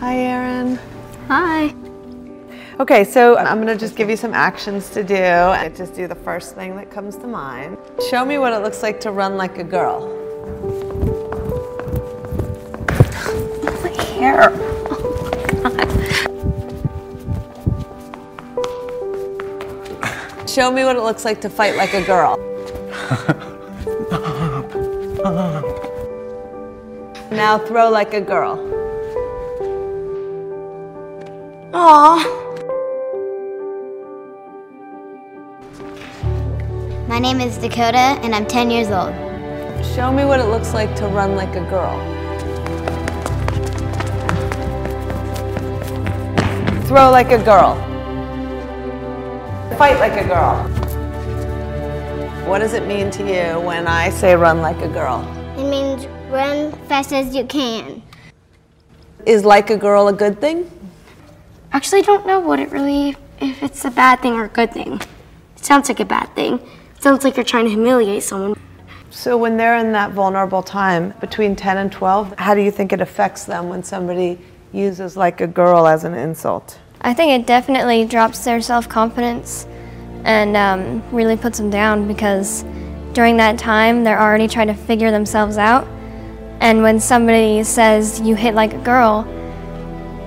Hi, Erin. Hi. Okay, so I'm gonna just give you some actions to do. And just do the first thing that comes to mind. Show me what it looks like to run like a girl. My hair. Show me what it looks like to fight like a girl. now throw like a girl. My name is Dakota, and I'm 10 years old. Show me what it looks like to run like a girl. Throw like a girl. Fight like a girl. What does it mean to you when I say run like a girl? It means run fast as you can. Is like a girl a good thing? Actually, I don't know what it really, if it's a bad thing or a good thing. It sounds like a bad thing. It sounds like you're trying to humiliate someone. So when they're in that vulnerable time between 10 and 12, how do you think it affects them when somebody uses like a girl as an insult? I think it definitely drops their self confidence and um, really puts them down because during that time they're already trying to figure themselves out. And when somebody says you hit like a girl,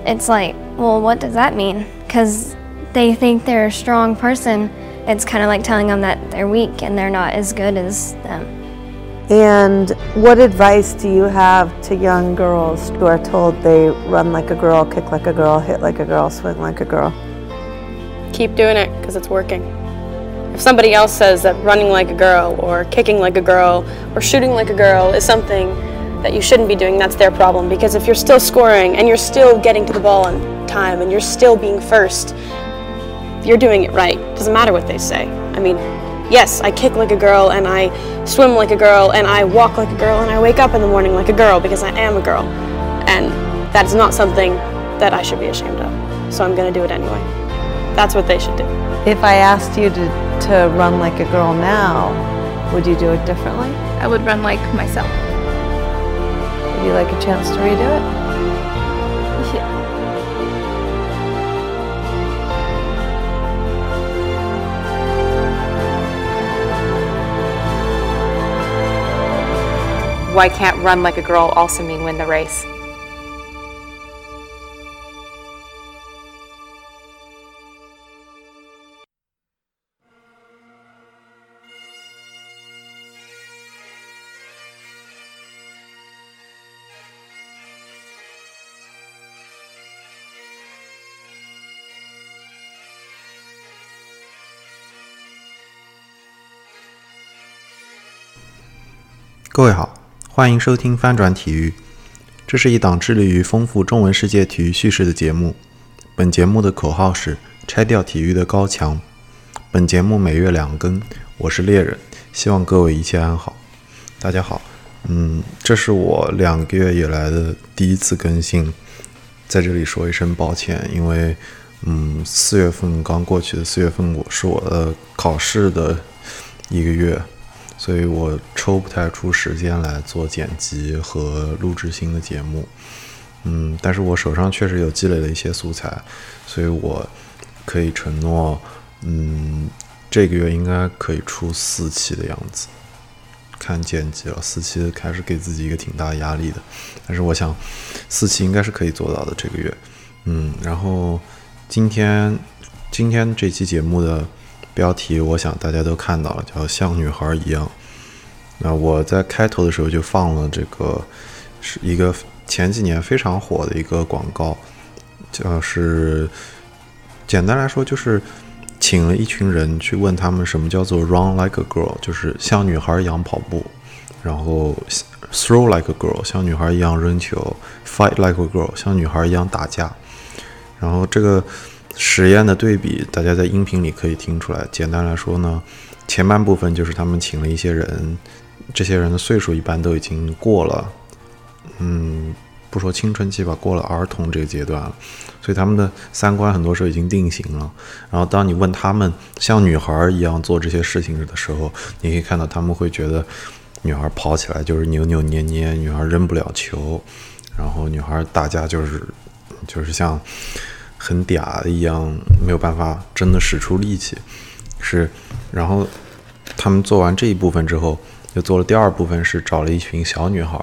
it's like, well, what does that mean? Because they think they're a strong person. It's kind of like telling them that they're weak and they're not as good as them. And what advice do you have to young girls who are told they run like a girl, kick like a girl, hit like a girl, swing like a girl? Keep doing it because it's working. If somebody else says that running like a girl or kicking like a girl or shooting like a girl is something that you shouldn't be doing, that's their problem. Because if you're still scoring and you're still getting to the ball on time and you're still being first, you're doing it right. Doesn't matter what they say. I mean, yes, I kick like a girl and I swim like a girl and I walk like a girl and I wake up in the morning like a girl because I am a girl. And that is not something that I should be ashamed of. So I'm going to do it anyway. That's what they should do. If I asked you to, to run like a girl now, would you do it differently? I would run like myself. Would you like a chance to redo it? Why can't run like a girl also mean win the race? “各位好， 欢迎收听翻转体育。这是一档致力于丰富中文世界体育叙事的节目。本节目的口号是“拆掉体育的高墙”。本节目每月两更，我是猎人，希望各位一切安好。大家好，嗯，这是我两个月以来的第一次更新，在这里说一声抱歉，因为，嗯，四月份刚过去的四月份，我是我的考试的一个月。所以我抽不太出时间来做剪辑和录制新的节目，嗯，但是我手上确实有积累了一些素材，所以我可以承诺，嗯，这个月应该可以出四期的样子。看剪辑了，四期开始给自己一个挺大压力的，但是我想四期应该是可以做到的这个月，嗯，然后今天今天这期节目的。标题我想大家都看到了，叫像女孩一样。那我在开头的时候就放了这个，是一个前几年非常火的一个广告，就是简单来说就是请了一群人去问他们什么叫做 run like a girl，就是像女孩一样跑步，然后 throw like a girl，像女孩一样扔球，fight like a girl，像女孩一样打架，然后这个。实验的对比，大家在音频里可以听出来。简单来说呢，前半部分就是他们请了一些人，这些人的岁数一般都已经过了，嗯，不说青春期吧，过了儿童这个阶段了，所以他们的三观很多时候已经定型了。然后当你问他们像女孩一样做这些事情的时候，你可以看到他们会觉得女孩跑起来就是扭扭捏捏，女孩扔不了球，然后女孩打架就是。就是像很嗲一样，没有办法真的使出力气。是，然后他们做完这一部分之后，又做了第二部分，是找了一群小女孩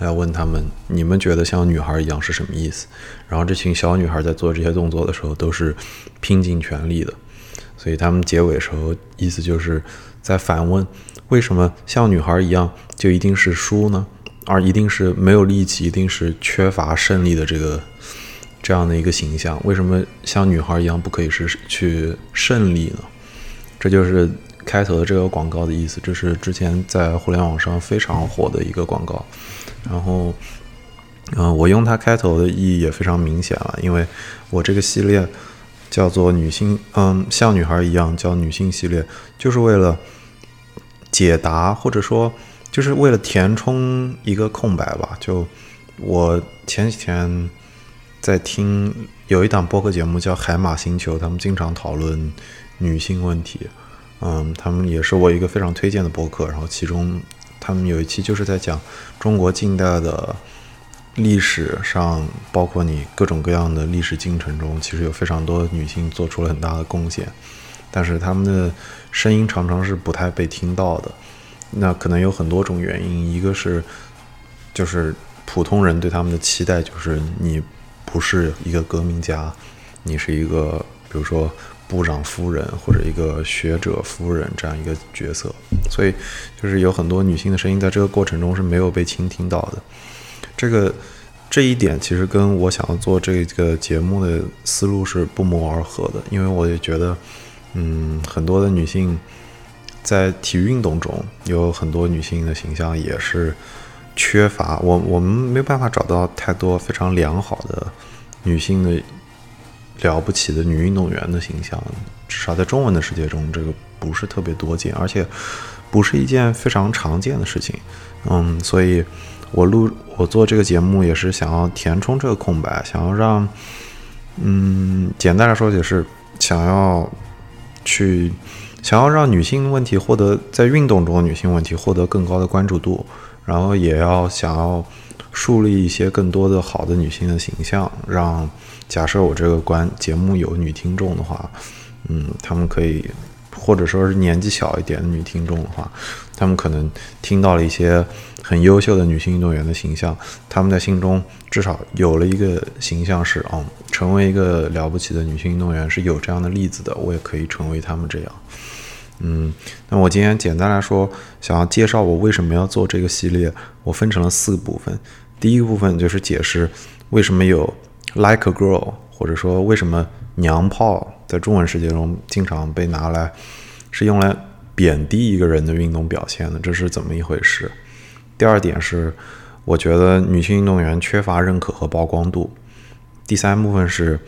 来问他们：你们觉得像女孩一样是什么意思？然后这群小女孩在做这些动作的时候，都是拼尽全力的。所以他们结尾的时候意思就是在反问：为什么像女孩一样就一定是输呢？而一定是没有力气，一定是缺乏胜利的这个这样的一个形象？为什么像女孩一样不可以是去胜利呢？这就是开头的这个广告的意思。这是之前在互联网上非常火的一个广告。然后，嗯，我用它开头的意义也非常明显了，因为我这个系列叫做女性，嗯，像女孩一样叫女性系列，就是为了解答或者说。就是为了填充一个空白吧。就我前几天在听有一档播客节目叫《海马星球》，他们经常讨论女性问题。嗯，他们也是我一个非常推荐的播客。然后其中他们有一期就是在讲中国近代的历史上，包括你各种各样的历史进程中，其实有非常多女性做出了很大的贡献，但是他们的声音常常是不太被听到的。那可能有很多种原因，一个是，就是普通人对他们的期待就是你不是一个革命家，你是一个比如说部长夫人或者一个学者夫人这样一个角色，所以就是有很多女性的声音在这个过程中是没有被倾听到的。这个这一点其实跟我想要做这个节目的思路是不谋而合的，因为我也觉得，嗯，很多的女性。在体育运动中，有很多女性的形象也是缺乏我，我们没有办法找到太多非常良好的女性的了不起的女运动员的形象，至少在中文的世界中，这个不是特别多见，而且不是一件非常常见的事情。嗯，所以我录我做这个节目也是想要填充这个空白，想要让，嗯，简单来说就是想要去。想要让女性问题获得在运动中女性问题获得更高的关注度，然后也要想要树立一些更多的好的女性的形象，让假设我这个关节目有女听众的话，嗯，他们可以或者说是年纪小一点的女听众的话，他们可能听到了一些很优秀的女性运动员的形象，他们在心中至少有了一个形象是，哦，成为一个了不起的女性运动员是有这样的例子的，我也可以成为他们这样。嗯，那我今天简单来说，想要介绍我为什么要做这个系列，我分成了四个部分。第一个部分就是解释为什么有 like a girl，或者说为什么娘炮在中文世界中经常被拿来是用来贬低一个人的运动表现的，这是怎么一回事？第二点是，我觉得女性运动员缺乏认可和曝光度。第三部分是。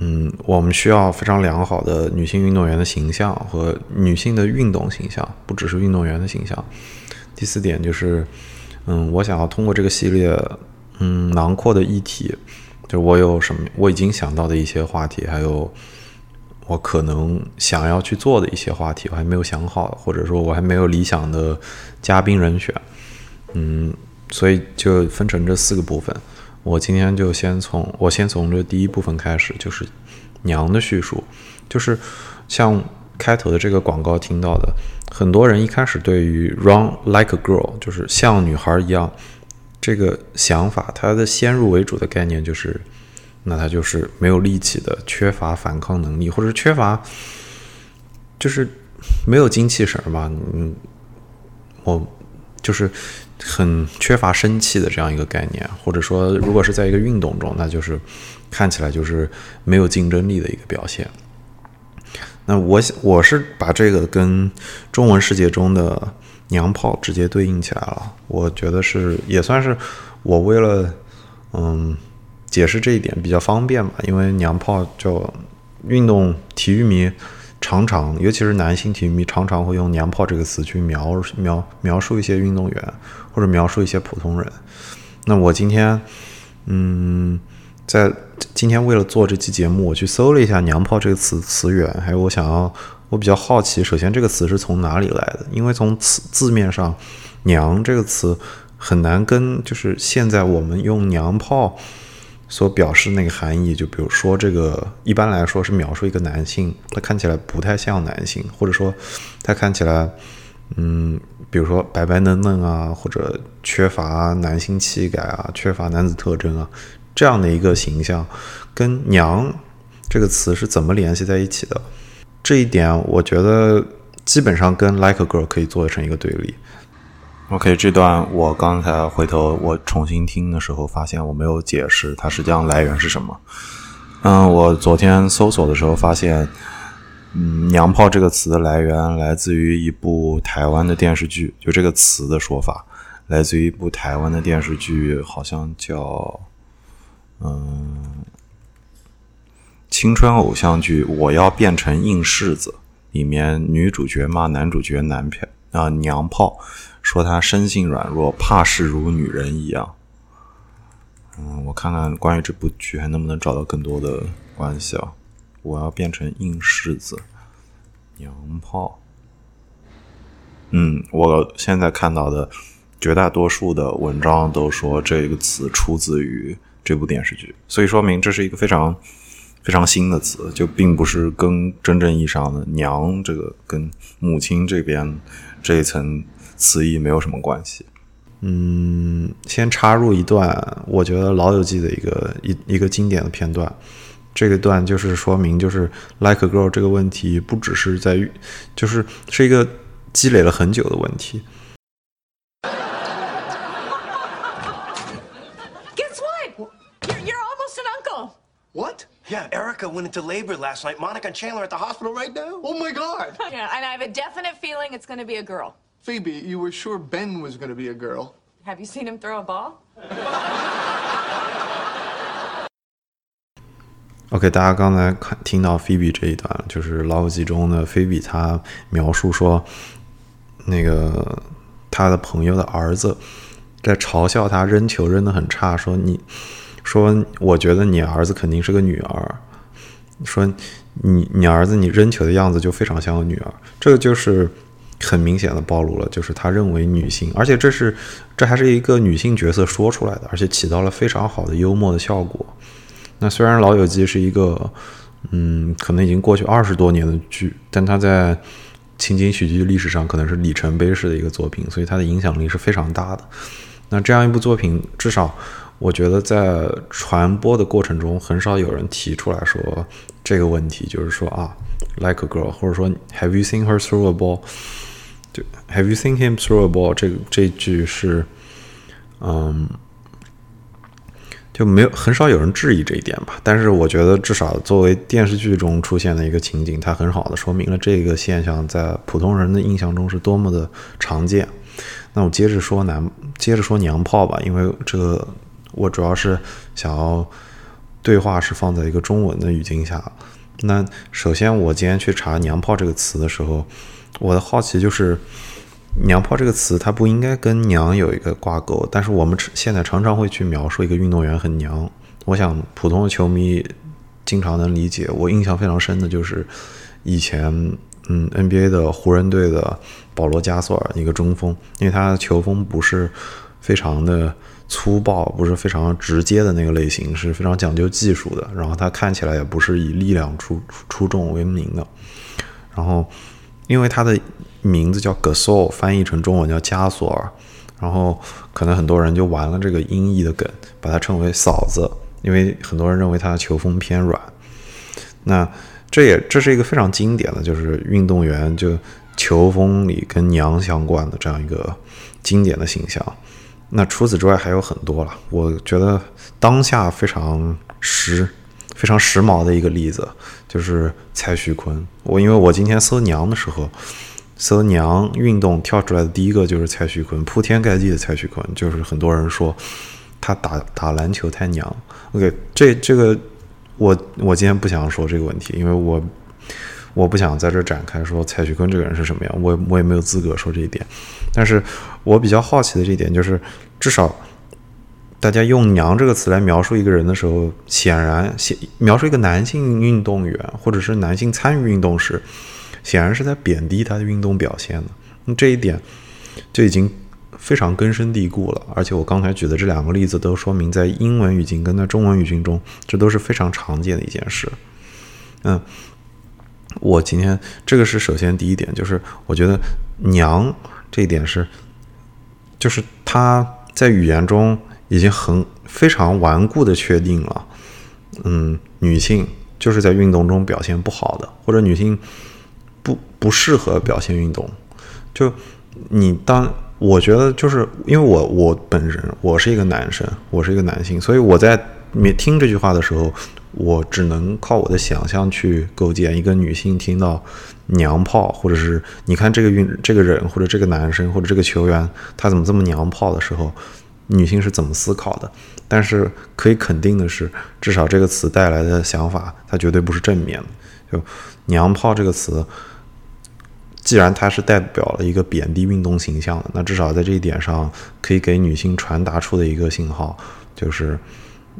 嗯，我们需要非常良好的女性运动员的形象和女性的运动形象，不只是运动员的形象。第四点就是，嗯，我想要通过这个系列，嗯，囊括的议题，就是我有什么我已经想到的一些话题，还有我可能想要去做的一些话题，我还没有想好，或者说我还没有理想的嘉宾人选。嗯，所以就分成这四个部分。我今天就先从我先从这第一部分开始，就是娘的叙述，就是像开头的这个广告听到的，很多人一开始对于 run like a girl，就是像女孩一样这个想法，它的先入为主的概念就是，那他就是没有力气的，缺乏反抗能力，或者缺乏就是没有精气神嘛，嗯，我就是。很缺乏生气的这样一个概念，或者说，如果是在一个运动中，那就是看起来就是没有竞争力的一个表现。那我想，我是把这个跟中文世界中的娘炮直接对应起来了。我觉得是也算是我为了嗯解释这一点比较方便吧，因为娘炮就运动体育迷。常常，尤其是男性体育迷，常常会用“娘炮”这个词去描描描述一些运动员，或者描述一些普通人。那我今天，嗯，在今天为了做这期节目，我去搜了一下“娘炮”这个词词源，还有我想要，我比较好奇，首先这个词是从哪里来的？因为从词字面上，“娘”这个词很难跟就是现在我们用“娘炮”。所表示那个含义。就比如说，这个一般来说是描述一个男性，他看起来不太像男性，或者说他看起来，嗯，比如说白白嫩嫩啊，或者缺乏男性气概啊，缺乏男子特征啊，这样的一个形象，跟“娘”这个词是怎么联系在一起的？这一点，我觉得基本上跟 “like girl” 可以做成一个对立。OK，这段我刚才回头我重新听的时候，发现我没有解释它实际上来源是什么。嗯，我昨天搜索的时候发现，嗯，“娘炮”这个词的来源来自于一部台湾的电视剧，就这个词的说法来自于一部台湾的电视剧，好像叫嗯青春偶像剧《我要变成硬柿子》里面女主角骂男主角男票啊娘炮。说他生性软弱，怕事如女人一样。嗯，我看看关于这部剧还能不能找到更多的关系啊？我要变成硬柿子，娘炮。嗯，我现在看到的绝大多数的文章都说这个词出自于这部电视剧，所以说明这是一个非常非常新的词，就并不是跟真正意义上的娘这个跟母亲这边这一层。词义没有什么关系。嗯，先插入一段，我觉得《老友记》的一个一一个经典的片段。这个段就是说明，就是 “like a girl” 这个问题，不只是在于，就是是一个积累了很久的问题。Guess what? You're you're almost an uncle. What? Yeah, Erica went into labor last night. Monica and Chandler at the hospital right now. Oh my God! Yeah, and I have a definite feeling it's going to be a girl. Phoebe, you were sure Ben was going to be a girl. Have you seen him throw a ball? OK，大家刚才看听到菲比这一段，就是《老友记》中的菲比，她描述说，那个他的朋友的儿子在嘲笑他扔球扔得很差，说你说我觉得你儿子肯定是个女儿，说你你儿子你扔球的样子就非常像个女儿，这个就是。很明显的暴露了，就是他认为女性，而且这是这还是一个女性角色说出来的，而且起到了非常好的幽默的效果。那虽然《老友记》是一个，嗯，可能已经过去二十多年的剧，但它在情景喜剧历史上可能是里程碑式的一个作品，所以它的影响力是非常大的。那这样一部作品，至少我觉得在传播的过程中，很少有人提出来说这个问题，就是说啊，like a girl，或者说 Have you seen her through a ball？就 Have you seen him throw a ball？这个这句是，嗯，就没有很少有人质疑这一点吧。但是我觉得，至少作为电视剧中出现的一个情景，它很好的说明了这个现象在普通人的印象中是多么的常见。那我接着说男，接着说娘炮吧，因为这个我主要是想要对话是放在一个中文的语境下。那首先，我今天去查“娘炮”这个词的时候。我的好奇就是“娘炮”这个词，它不应该跟“娘”有一个挂钩，但是我们现在常常会去描述一个运动员很娘。我想普通的球迷经常能理解。我印象非常深的就是以前，嗯，NBA 的湖人队的保罗·加索尔，一个中锋，因为他球风不是非常的粗暴，不是非常直接的那个类型，是非常讲究技术的。然后他看起来也不是以力量出出众为名的。然后。因为他的名字叫 Gasol，翻译成中文叫加索尔，然后可能很多人就玩了这个音译的梗，把它称为嫂子，因为很多人认为他的球风偏软。那这也这是一个非常经典的就是运动员就球风里跟娘相关的这样一个经典的形象。那除此之外还有很多了，我觉得当下非常时非常时髦的一个例子。就是蔡徐坤，我因为我今天搜娘的时候，搜娘运动跳出来的第一个就是蔡徐坤，铺天盖地的蔡徐坤，就是很多人说他打打篮球太娘。OK，这这个我我今天不想说这个问题，因为我我不想在这展开说蔡徐坤这个人是什么样，我我也没有资格说这一点。但是我比较好奇的这一点就是，至少。大家用“娘”这个词来描述一个人的时候，显然显描述一个男性运动员或者是男性参与运动时，显然是在贬低他的运动表现的。这一点就已经非常根深蒂固了。而且我刚才举的这两个例子都说明，在英文语境跟在中文语境中，这都是非常常见的一件事。嗯，我今天这个是首先第一点，就是我觉得“娘”这一点是，就是他在语言中已经很非常顽固的确定了，嗯，女性就是在运动中表现不好的，或者女性不不适合表现运动。就你当我觉得就是因为我我本人我是一个男生，我是一个男性，所以我在听这句话的时候。我只能靠我的想象去构建一个女性听到“娘炮”或者是你看这个运这个人或者这个男生或者这个球员他怎么这么娘炮的时候，女性是怎么思考的？但是可以肯定的是，至少这个词带来的想法，它绝对不是正面的。就“娘炮”这个词，既然它是代表了一个贬低运动形象的，那至少在这一点上可以给女性传达出的一个信号，就是，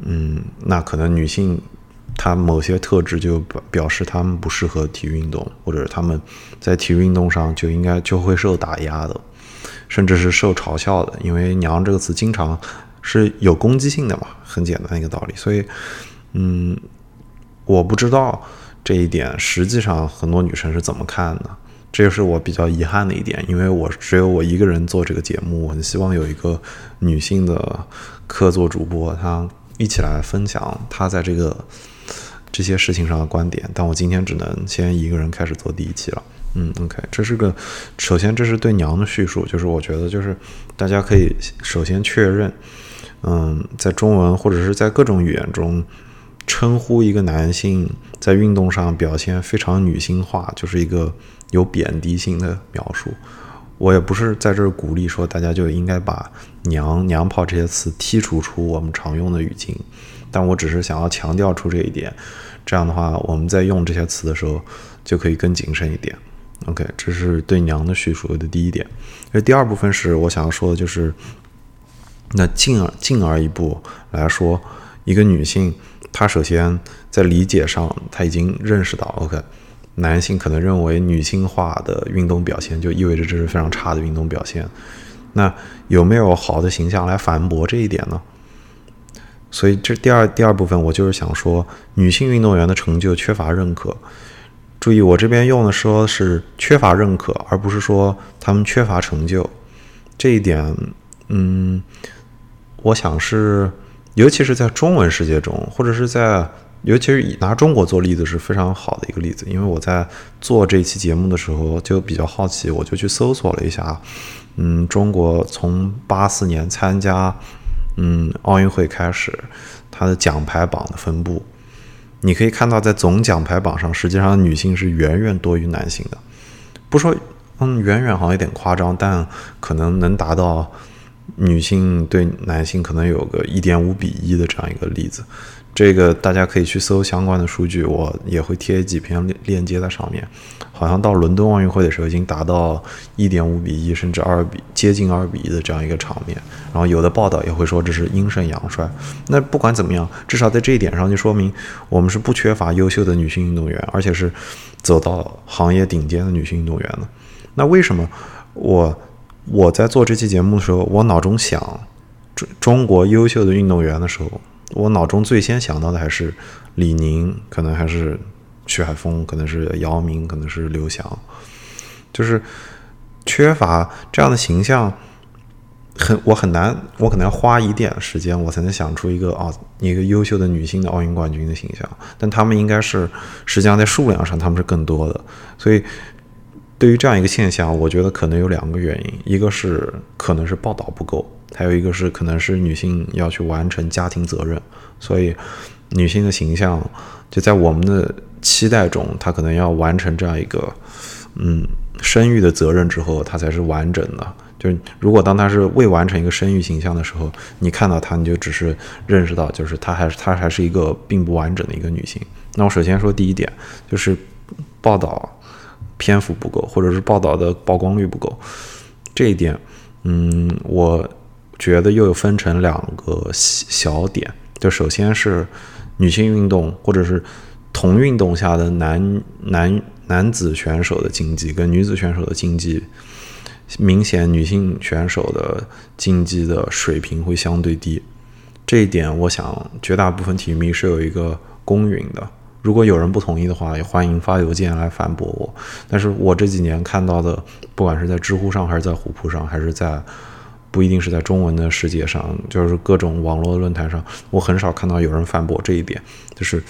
嗯，那可能女性。她某些特质就表表示她们不适合体育运动，或者她们在体育运动上就应该就会受打压的，甚至是受嘲笑的。因为“娘”这个词经常是有攻击性的嘛，很简单一个道理。所以，嗯，我不知道这一点实际上很多女生是怎么看的，这就是我比较遗憾的一点。因为我只有我一个人做这个节目，我很希望有一个女性的客座主播，她一起来分享她在这个。这些事情上的观点，但我今天只能先一个人开始做第一期了。嗯，OK，这是个，首先这是对娘的叙述，就是我觉得就是大家可以首先确认，嗯，在中文或者是在各种语言中，称呼一个男性在运动上表现非常女性化，就是一个有贬低性的描述。我也不是在这儿鼓励说大家就应该把娘娘炮这些词剔除出我们常用的语境。但我只是想要强调出这一点，这样的话，我们在用这些词的时候就可以更谨慎一点。OK，这是对娘的叙述的第一点。那第二部分是我想要说的，就是那进而进而一步来说，一个女性她首先在理解上，她已经认识到，OK，男性可能认为女性化的运动表现就意味着这是非常差的运动表现。那有没有好的形象来反驳这一点呢？所以这第二第二部分，我就是想说，女性运动员的成就缺乏认可。注意，我这边用的说是缺乏认可，而不是说他们缺乏成就。这一点，嗯，我想是，尤其是在中文世界中，或者是在，尤其是以拿中国做例子是非常好的一个例子。因为我在做这期节目的时候就比较好奇，我就去搜索了一下，嗯，中国从八四年参加。嗯，奥运会开始，它的奖牌榜的分布，你可以看到，在总奖牌榜上，实际上女性是远远多于男性的。不说，嗯，远远好像有点夸张，但可能能达到女性对男性可能有个一点五比一的这样一个例子。这个大家可以去搜相关的数据，我也会贴几篇链链接在上面。好像到伦敦奥运会的时候，已经达到一点五比一，甚至二比接近二比一的这样一个场面。然后有的报道也会说这是阴盛阳衰。那不管怎么样，至少在这一点上就说明我们是不缺乏优秀的女性运动员，而且是走到行业顶尖的女性运动员的。那为什么我我在做这期节目的时候，我脑中想中中国优秀的运动员的时候？我脑中最先想到的还是李宁，可能还是徐海峰，可能是姚明，可能是刘翔，就是缺乏这样的形象，很我很难，我可能要花一点时间，我才能想出一个啊一个优秀的女性的奥运冠军的形象。但他们应该是实际上在数量上他们是更多的，所以对于这样一个现象，我觉得可能有两个原因，一个是可能是报道不够。还有一个是，可能是女性要去完成家庭责任，所以女性的形象就在我们的期待中，她可能要完成这样一个嗯生育的责任之后，她才是完整的。就如果当她是未完成一个生育形象的时候，你看到她，你就只是认识到，就是她还是她还是一个并不完整的一个女性。那我首先说第一点，就是报道篇幅不够，或者是报道的曝光率不够。这一点，嗯，我。觉得又分成两个小点，就首先是女性运动或者是同运动下的男男男子选手的竞技跟女子选手的竞技明显女性选手的竞技的水平会相对低。这一点，我想绝大部分体育迷是有一个公允的。如果有人不同意的话，也欢迎发邮件来反驳我。但是我这几年看到的，不管是在知乎上，还是在虎扑上，还是在不一定是在中文的世界上，就是各种网络论坛上，我很少看到有人反驳这一点。就是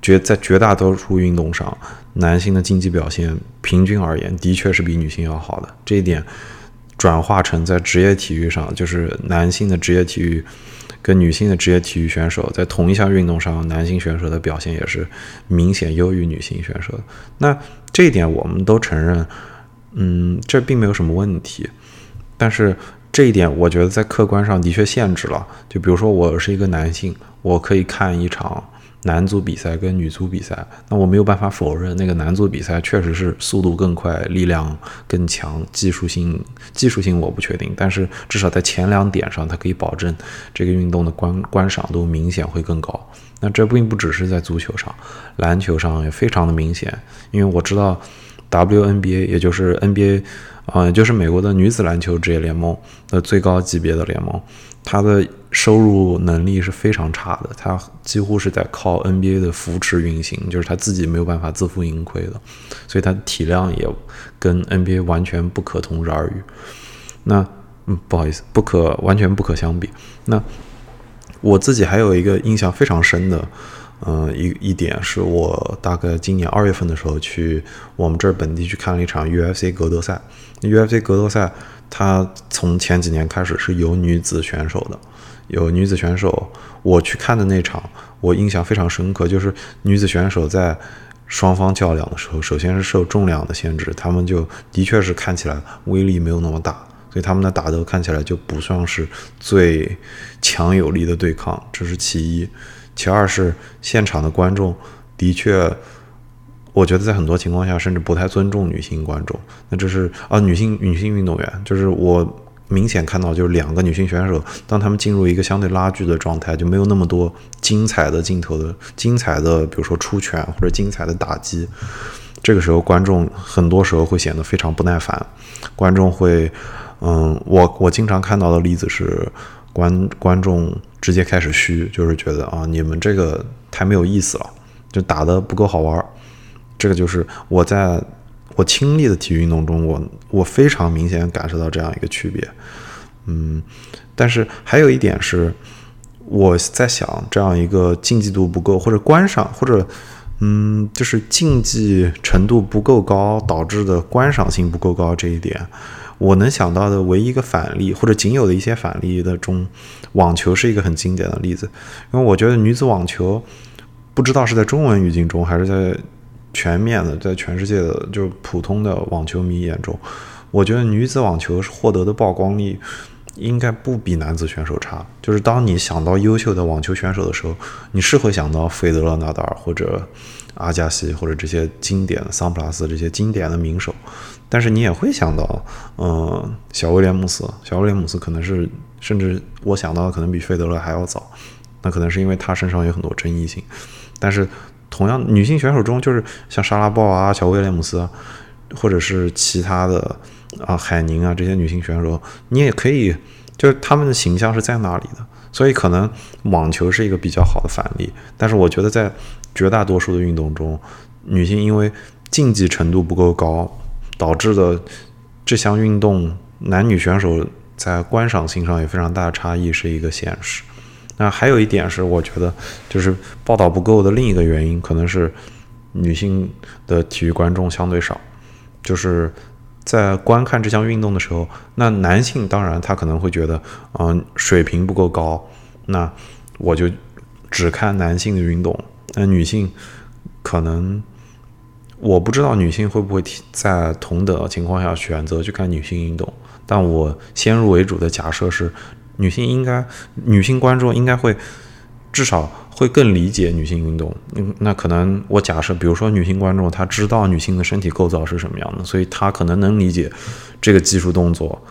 绝在绝大多数运动上，男性的竞技表现平均而言，的确是比女性要好的。这一点转化成在职业体育上，就是男性的职业体育。跟女性的职业体育选手在同一项运动上，男性选手的表现也是明显优于女性选手。那这一点我们都承认，嗯，这并没有什么问题。但是这一点，我觉得在客观上的确限制了。就比如说，我是一个男性，我可以看一场。男足比赛跟女足比赛，那我没有办法否认，那个男足比赛确实是速度更快，力量更强，技术性技术性我不确定，但是至少在前两点上，它可以保证这个运动的观观赏度明显会更高。那这并不只是在足球上，篮球上也非常的明显，因为我知道 WNBA 也就是 NBA 啊，就是美国的女子篮球职业联盟的最高级别的联盟，它的。收入能力是非常差的，她几乎是在靠 NBA 的扶持运行，就是她自己没有办法自负盈亏的，所以他体量也跟 NBA 完全不可同日而语。那嗯，不好意思，不可完全不可相比。那我自己还有一个印象非常深的，嗯，一一点是我大概今年二月份的时候去我们这儿本地去看了一场 UFC 格斗赛。UFC 格斗赛，它从前几年开始是有女子选手的。有女子选手，我去看的那场，我印象非常深刻。就是女子选手在双方较量的时候，首先是受重量的限制，她们就的确是看起来威力没有那么大，所以她们的打斗看起来就不算是最强有力的对抗，这是其一。其二是现场的观众的确，我觉得在很多情况下甚至不太尊重女性观众。那这是啊，女性女性运动员，就是我。明显看到，就是两个女性选手，当她们进入一个相对拉锯的状态，就没有那么多精彩的镜头的精彩的，比如说出拳或者精彩的打击。这个时候，观众很多时候会显得非常不耐烦。观众会，嗯，我我经常看到的例子是，观观众直接开始虚，就是觉得啊，你们这个太没有意思了，就打得不够好玩。这个就是我在。我亲历的体育运动中，我我非常明显感受到这样一个区别，嗯，但是还有一点是，我在想这样一个竞技度不够，或者观赏，或者嗯，就是竞技程度不够高导致的观赏性不够高这一点，我能想到的唯一一个反例，或者仅有的一些反例的中，网球是一个很经典的例子，因为我觉得女子网球，不知道是在中文语境中还是在。全面的，在全世界的，就是普通的网球迷眼中，我觉得女子网球获得的曝光率应该不比男子选手差。就是当你想到优秀的网球选手的时候，你是会想到费德勒、纳达尔或者阿加西或者这些经典的桑普拉斯这些经典的名手，但是你也会想到，嗯，小威廉姆斯。小威廉姆斯可能是，甚至我想到的可能比费德勒还要早。那可能是因为他身上有很多争议性，但是。同样，女性选手中就是像莎拉鲍啊、小威廉姆斯，或者是其他的啊海宁啊这些女性选手，你也可以，就是他们的形象是在那里的。所以可能网球是一个比较好的反例，但是我觉得在绝大多数的运动中，女性因为竞技程度不够高，导致的这项运动男女选手在观赏性上有非常大的差异，是一个现实。那还有一点是，我觉得就是报道不够的另一个原因，可能是女性的体育观众相对少。就是在观看这项运动的时候，那男性当然他可能会觉得，嗯，水平不够高，那我就只看男性的运动。那女性可能我不知道女性会不会在同等情况下选择去看女性运动，但我先入为主的假设是。女性应该，女性观众应该会至少会更理解女性运动。嗯，那可能我假设，比如说女性观众，她知道女性的身体构造是什么样的，所以她可能能理解这个技术动作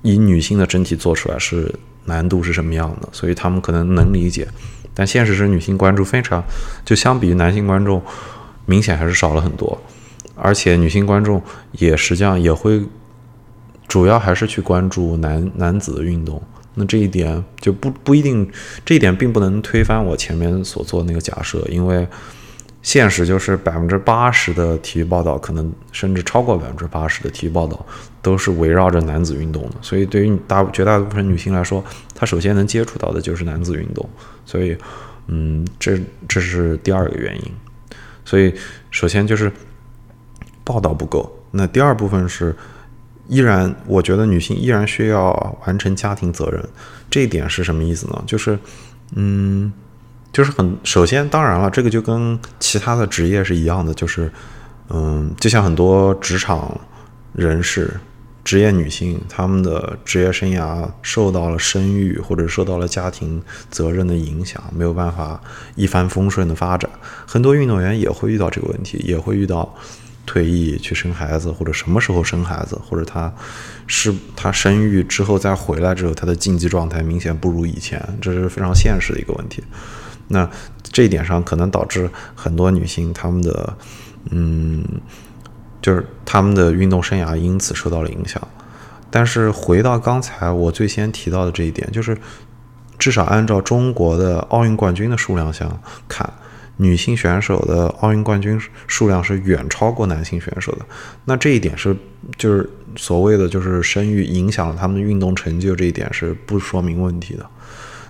以女性的整体做出来是难度是什么样的，所以他们可能能理解。但现实是，女性关注非常，就相比于男性观众，明显还是少了很多。而且女性观众也实际上也会。主要还是去关注男男子的运动。那这一点就不不一定，这一点并不能推翻我前面所做的那个假设，因为现实就是百分之八十的体育报道，可能甚至超过百分之八十的体育报道都是围绕着男子运动的。所以对于大绝大部分女性来说，她首先能接触到的就是男子运动。所以，嗯，这这是第二个原因。所以，首先就是报道不够。那第二部分是。依然，我觉得女性依然需要完成家庭责任，这一点是什么意思呢？就是，嗯，就是很首先，当然了，这个就跟其他的职业是一样的，就是，嗯，就像很多职场人士、职业女性，她们的职业生涯受到了生育或者受到了家庭责任的影响，没有办法一帆风顺的发展。很多运动员也会遇到这个问题，也会遇到。退役去生孩子，或者什么时候生孩子，或者他是他生育之后再回来之后，他的竞技状态明显不如以前，这是非常现实的一个问题。那这一点上可能导致很多女性她们的，嗯，就是她们的运动生涯因此受到了影响。但是回到刚才我最先提到的这一点，就是至少按照中国的奥运冠军的数量上看。女性选手的奥运冠军数量是远超过男性选手的，那这一点是就是所谓的就是生育影响了他们的运动成就，这一点是不说明问题的。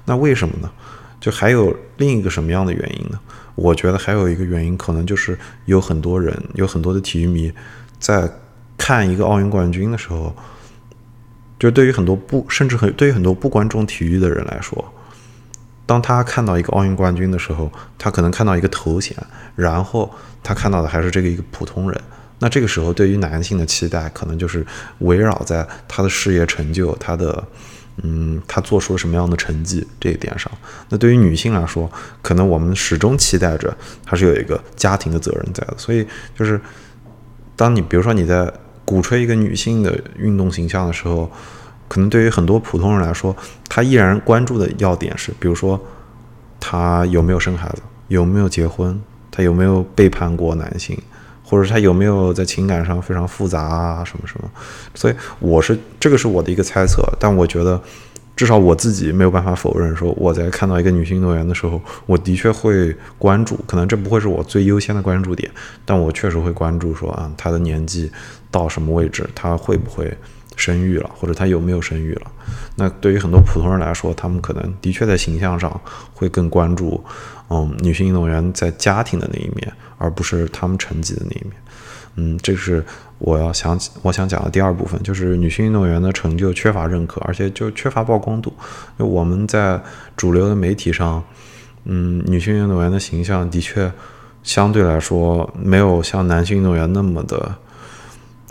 那为什么呢？就还有另一个什么样的原因呢？我觉得还有一个原因，可能就是有很多人有很多的体育迷在看一个奥运冠军的时候，就对于很多不甚至很对于很多不关注体育的人来说。当他看到一个奥运冠军的时候，他可能看到一个头衔，然后他看到的还是这个一个普通人。那这个时候，对于男性的期待，可能就是围绕在他的事业成就、他的，嗯，他做出了什么样的成绩这一点上。那对于女性来说，可能我们始终期待着他是有一个家庭的责任在的。所以，就是当你比如说你在鼓吹一个女性的运动形象的时候。可能对于很多普通人来说，他依然关注的要点是，比如说他有没有生孩子，有没有结婚，他有没有背叛过男性，或者他有没有在情感上非常复杂啊什么什么。所以我是这个是我的一个猜测，但我觉得至少我自己没有办法否认说我在看到一个女性运动员的时候，我的确会关注，可能这不会是我最优先的关注点，但我确实会关注说啊，她的年纪到什么位置，她会不会。生育了，或者他有没有生育了？那对于很多普通人来说，他们可能的确在形象上会更关注，嗯，女性运动员在家庭的那一面，而不是他们成绩的那一面。嗯，这是我要想我想讲的第二部分，就是女性运动员的成就缺乏认可，而且就缺乏曝光度。就我们在主流的媒体上，嗯，女性运动员的形象的确相对来说没有像男性运动员那么的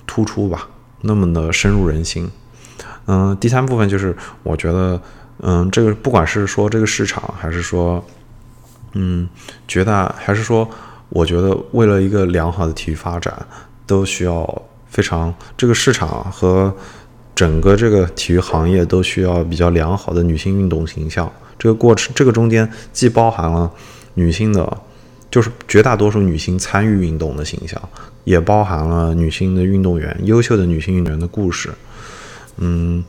突出吧。那么的深入人心，嗯，第三部分就是我觉得，嗯，这个不管是说这个市场，还是说，嗯，绝大还是说，我觉得为了一个良好的体育发展，都需要非常这个市场和整个这个体育行业都需要比较良好的女性运动形象。这个过程，这个中间既包含了女性的，就是绝大多数女性参与运动的形象。也包含了女性的运动员，优秀的女性运动员的故事。嗯，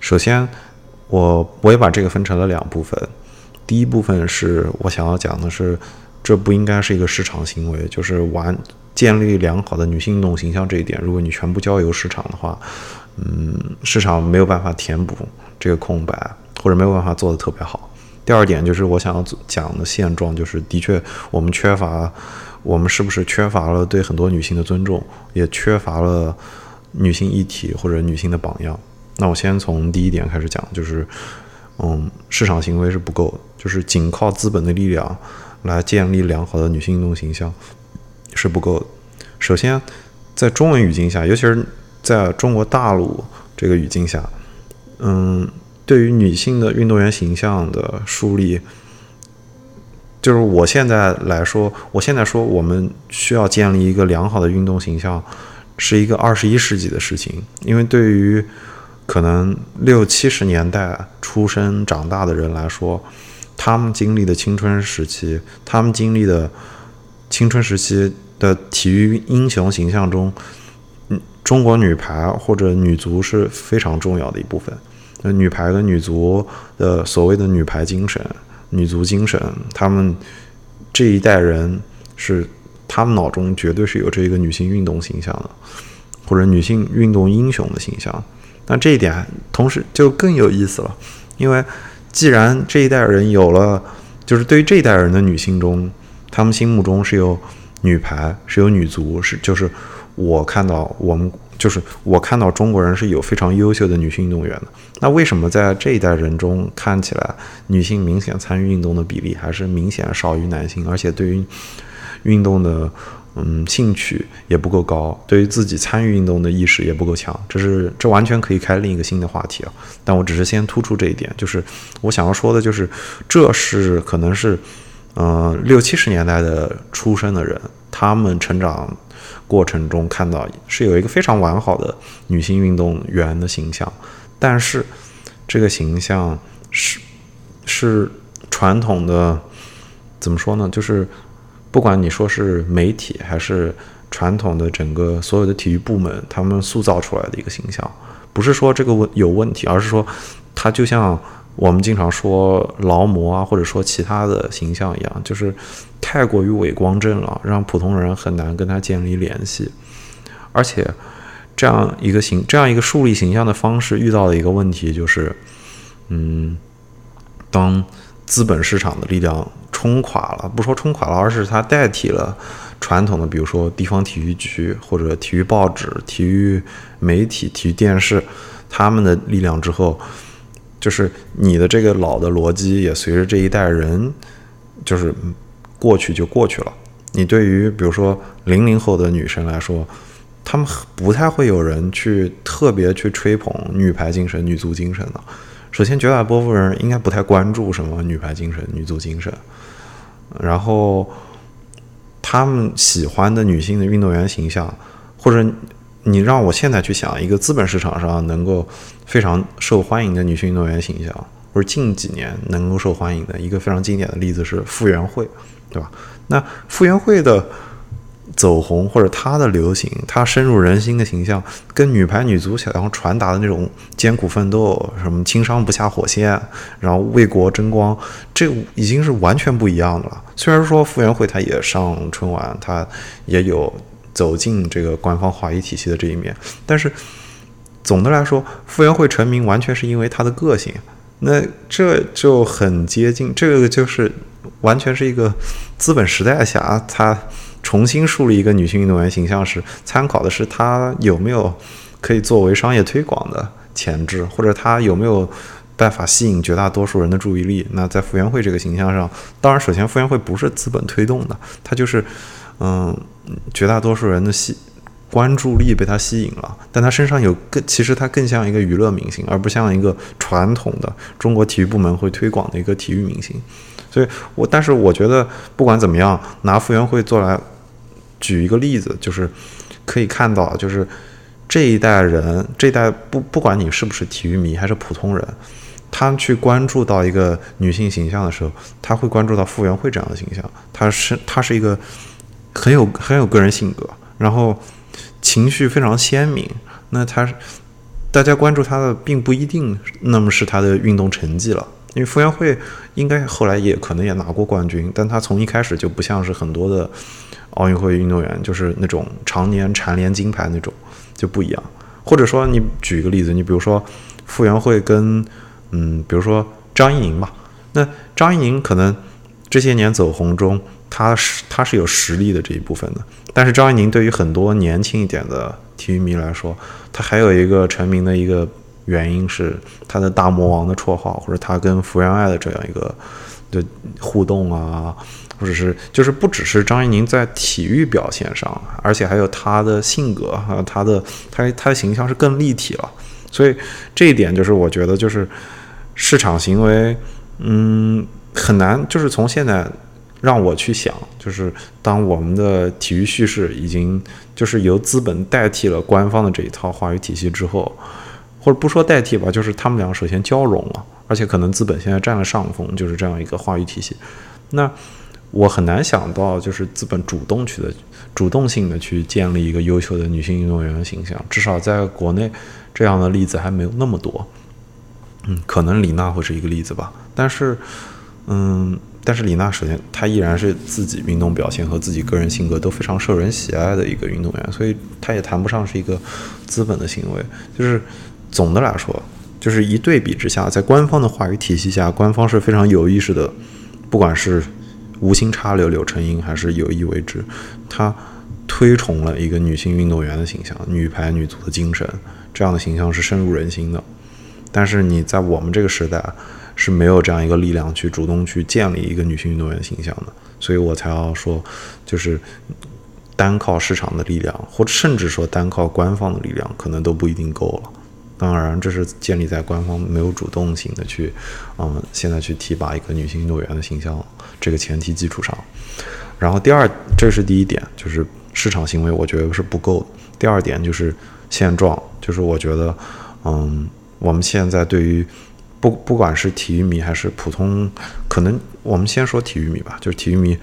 首先，我我也把这个分成了两部分。第一部分是我想要讲的是，这不应该是一个市场行为，就是完建立良好的女性运动形象这一点。如果你全部交由市场的话，嗯，市场没有办法填补这个空白，或者没有办法做得特别好。第二点就是我想要讲的现状，就是的确我们缺乏。我们是不是缺乏了对很多女性的尊重，也缺乏了女性议题或者女性的榜样？那我先从第一点开始讲，就是，嗯，市场行为是不够的，就是仅靠资本的力量来建立良好的女性运动形象是不够的。首先，在中文语境下，尤其是在中国大陆这个语境下，嗯，对于女性的运动员形象的树立。就是我现在来说，我现在说我们需要建立一个良好的运动形象，是一个二十一世纪的事情。因为对于可能六七十年代出生长大的人来说，他们经历的青春时期，他们经历的青春时期的体育英雄形象中，中国女排或者女足是非常重要的一部分。女排跟女足的所谓的女排精神、女足精神，他们这一代人是他们脑中绝对是有这个女性运动形象的，或者女性运动英雄的形象。那这一点同时就更有意思了，因为既然这一代人有了，就是对于这一代人的女性中，他们心目中是有女排，是有女足，是就是我看到我们就是我看到中国人是有非常优秀的女性运动员的。那为什么在这一代人中看起来女性明显参与运动的比例还是明显少于男性，而且对于运动的嗯兴趣也不够高，对于自己参与运动的意识也不够强？这是这完全可以开另一个新的话题啊！但我只是先突出这一点，就是我想要说的就是这是可能是嗯六七十年代的出生的人，他们成长。过程中看到是有一个非常完好的女性运动员的形象，但是这个形象是是传统的怎么说呢？就是不管你说是媒体还是传统的整个所有的体育部门，他们塑造出来的一个形象，不是说这个问有问题，而是说它就像。我们经常说劳模啊，或者说其他的形象一样，就是太过于伟光正了，让普通人很难跟他建立联系。而且，这样一个形，这样一个树立形象的方式，遇到的一个问题就是，嗯，当资本市场的力量冲垮了，不说冲垮了，而是它代替了传统的，比如说地方体育局或者体育报纸、体育媒体、体育电视他们的力量之后。就是你的这个老的逻辑也随着这一代人，就是过去就过去了。你对于比如说零零后的女生来说，她们不太会有人去特别去吹捧女排精神、女足精神的。首先，绝大多数人应该不太关注什么女排精神、女足精神。然后，他们喜欢的女性的运动员形象，或者。你让我现在去想一个资本市场上能够非常受欢迎的女性运动员形象，或者近几年能够受欢迎的一个非常经典的例子是傅园慧，对吧？那傅园慧的走红或者她的流行，她深入人心的形象，跟女排、女足想要传达的那种艰苦奋斗、什么轻伤不下火线，然后为国争光，这已经是完全不一样的了。虽然说傅园慧她也上春晚，她也有。走进这个官方话语体系的这一面，但是总的来说，傅园慧成名完全是因为她的个性，那这就很接近，这个就是完全是一个资本时代下，他重新树立一个女性运动员形象时，参考的是她有没有可以作为商业推广的潜质，或者她有没有办法吸引绝大多数人的注意力。那在傅园慧这个形象上，当然，首先傅园慧不是资本推动的，她就是。嗯，绝大多数人的吸关注力被他吸引了，但他身上有更，其实他更像一个娱乐明星，而不像一个传统的中国体育部门会推广的一个体育明星。所以，我但是我觉得不管怎么样，拿傅园慧做来举一个例子，就是可以看到，就是这一代人，这一代不不管你是不是体育迷还是普通人，他去关注到一个女性形象的时候，他会关注到傅园慧这样的形象，她是她是一个。很有很有个人性格，然后情绪非常鲜明。那他，大家关注他的并不一定那么是他的运动成绩了，因为傅园慧应该后来也可能也拿过冠军，但他从一开始就不像是很多的奥运会运动员，就是那种常年蝉联金牌那种就不一样。或者说，你举一个例子，你比如说傅园慧跟嗯，比如说张怡宁吧，那张怡宁可能这些年走红中。他是他是有实力的这一部分的，但是张怡宁对于很多年轻一点的体育迷来说，他还有一个成名的一个原因是他的大魔王的绰号，或者他跟福原爱的这样一个的互动啊，或者是就是不只是张怡宁在体育表现上，而且还有他的性格还有他的他他的形象是更立体了，所以这一点就是我觉得就是市场行为，嗯，很难就是从现在。让我去想，就是当我们的体育叙事已经就是由资本代替了官方的这一套话语体系之后，或者不说代替吧，就是他们两个首先交融了，而且可能资本现在占了上风，就是这样一个话语体系。那我很难想到就是资本主动去的、主动性的去建立一个优秀的女性运动员的形象，至少在国内这样的例子还没有那么多。嗯，可能李娜会是一个例子吧，但是，嗯，但是李娜首先她依然是自己运动表现和自己个人性格都非常受人喜爱的一个运动员，所以她也谈不上是一个资本的行为。就是总的来说，就是一对比之下，在官方的话语体系下，官方是非常有意识的，不管是无心插柳柳成荫，还是有意为之，他推崇了一个女性运动员的形象，女排女足的精神，这样的形象是深入人心的。但是你在我们这个时代是没有这样一个力量去主动去建立一个女性运动员形象的，所以我才要说，就是单靠市场的力量，或甚至说单靠官方的力量，可能都不一定够了。当然，这是建立在官方没有主动性的去，嗯，现在去提拔一个女性运动员的形象这个前提基础上。然后第二，这是第一点，就是市场行为，我觉得是不够的。第二点就是现状，就是我觉得，嗯。我们现在对于不不管是体育迷还是普通，可能我们先说体育迷吧，就是体育迷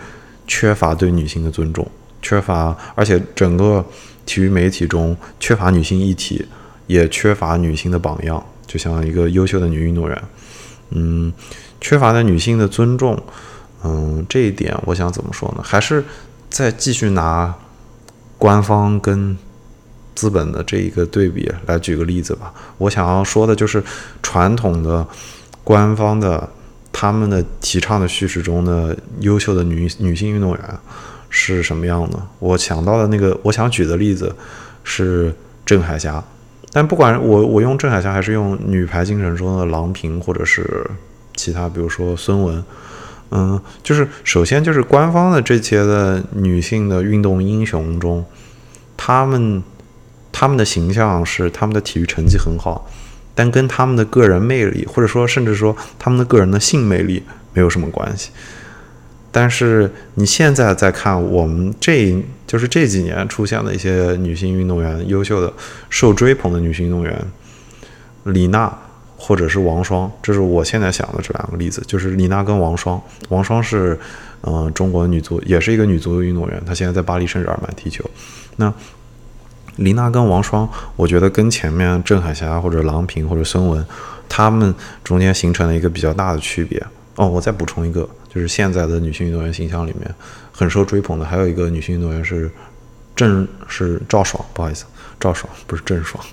缺乏对女性的尊重，缺乏，而且整个体育媒体中缺乏女性议题，也缺乏女性的榜样，就像一个优秀的女运动员，嗯，缺乏对女性的尊重，嗯，这一点我想怎么说呢？还是再继续拿官方跟。资本的这一个对比来举个例子吧，我想要说的就是传统的官方的他们的提倡的叙事中的优秀的女女性运动员是什么样的？我想到的那个我想举的例子是郑海霞，但不管我我用郑海霞还是用女排精神中的郎平或者是其他，比如说孙雯，嗯，就是首先就是官方的这些的女性的运动英雄中，他们。他们的形象是他们的体育成绩很好，但跟他们的个人魅力，或者说甚至说他们的个人的性魅力没有什么关系。但是你现在再看我们这就是这几年出现的一些女性运动员，优秀的、受追捧的女性运动员，李娜或者是王霜，这是我现在想的这两个例子，就是李娜跟王霜。王霜是嗯中国女足，也是一个女足运动员，她现在在巴黎圣日耳曼踢球。那李娜跟王霜，我觉得跟前面郑海霞或者郎平或者孙雯，她们中间形成了一个比较大的区别。哦，我再补充一个，就是现在的女性运动员形象里面很受追捧的，还有一个女性运动员是郑是赵爽，不好意思，赵爽不是郑爽，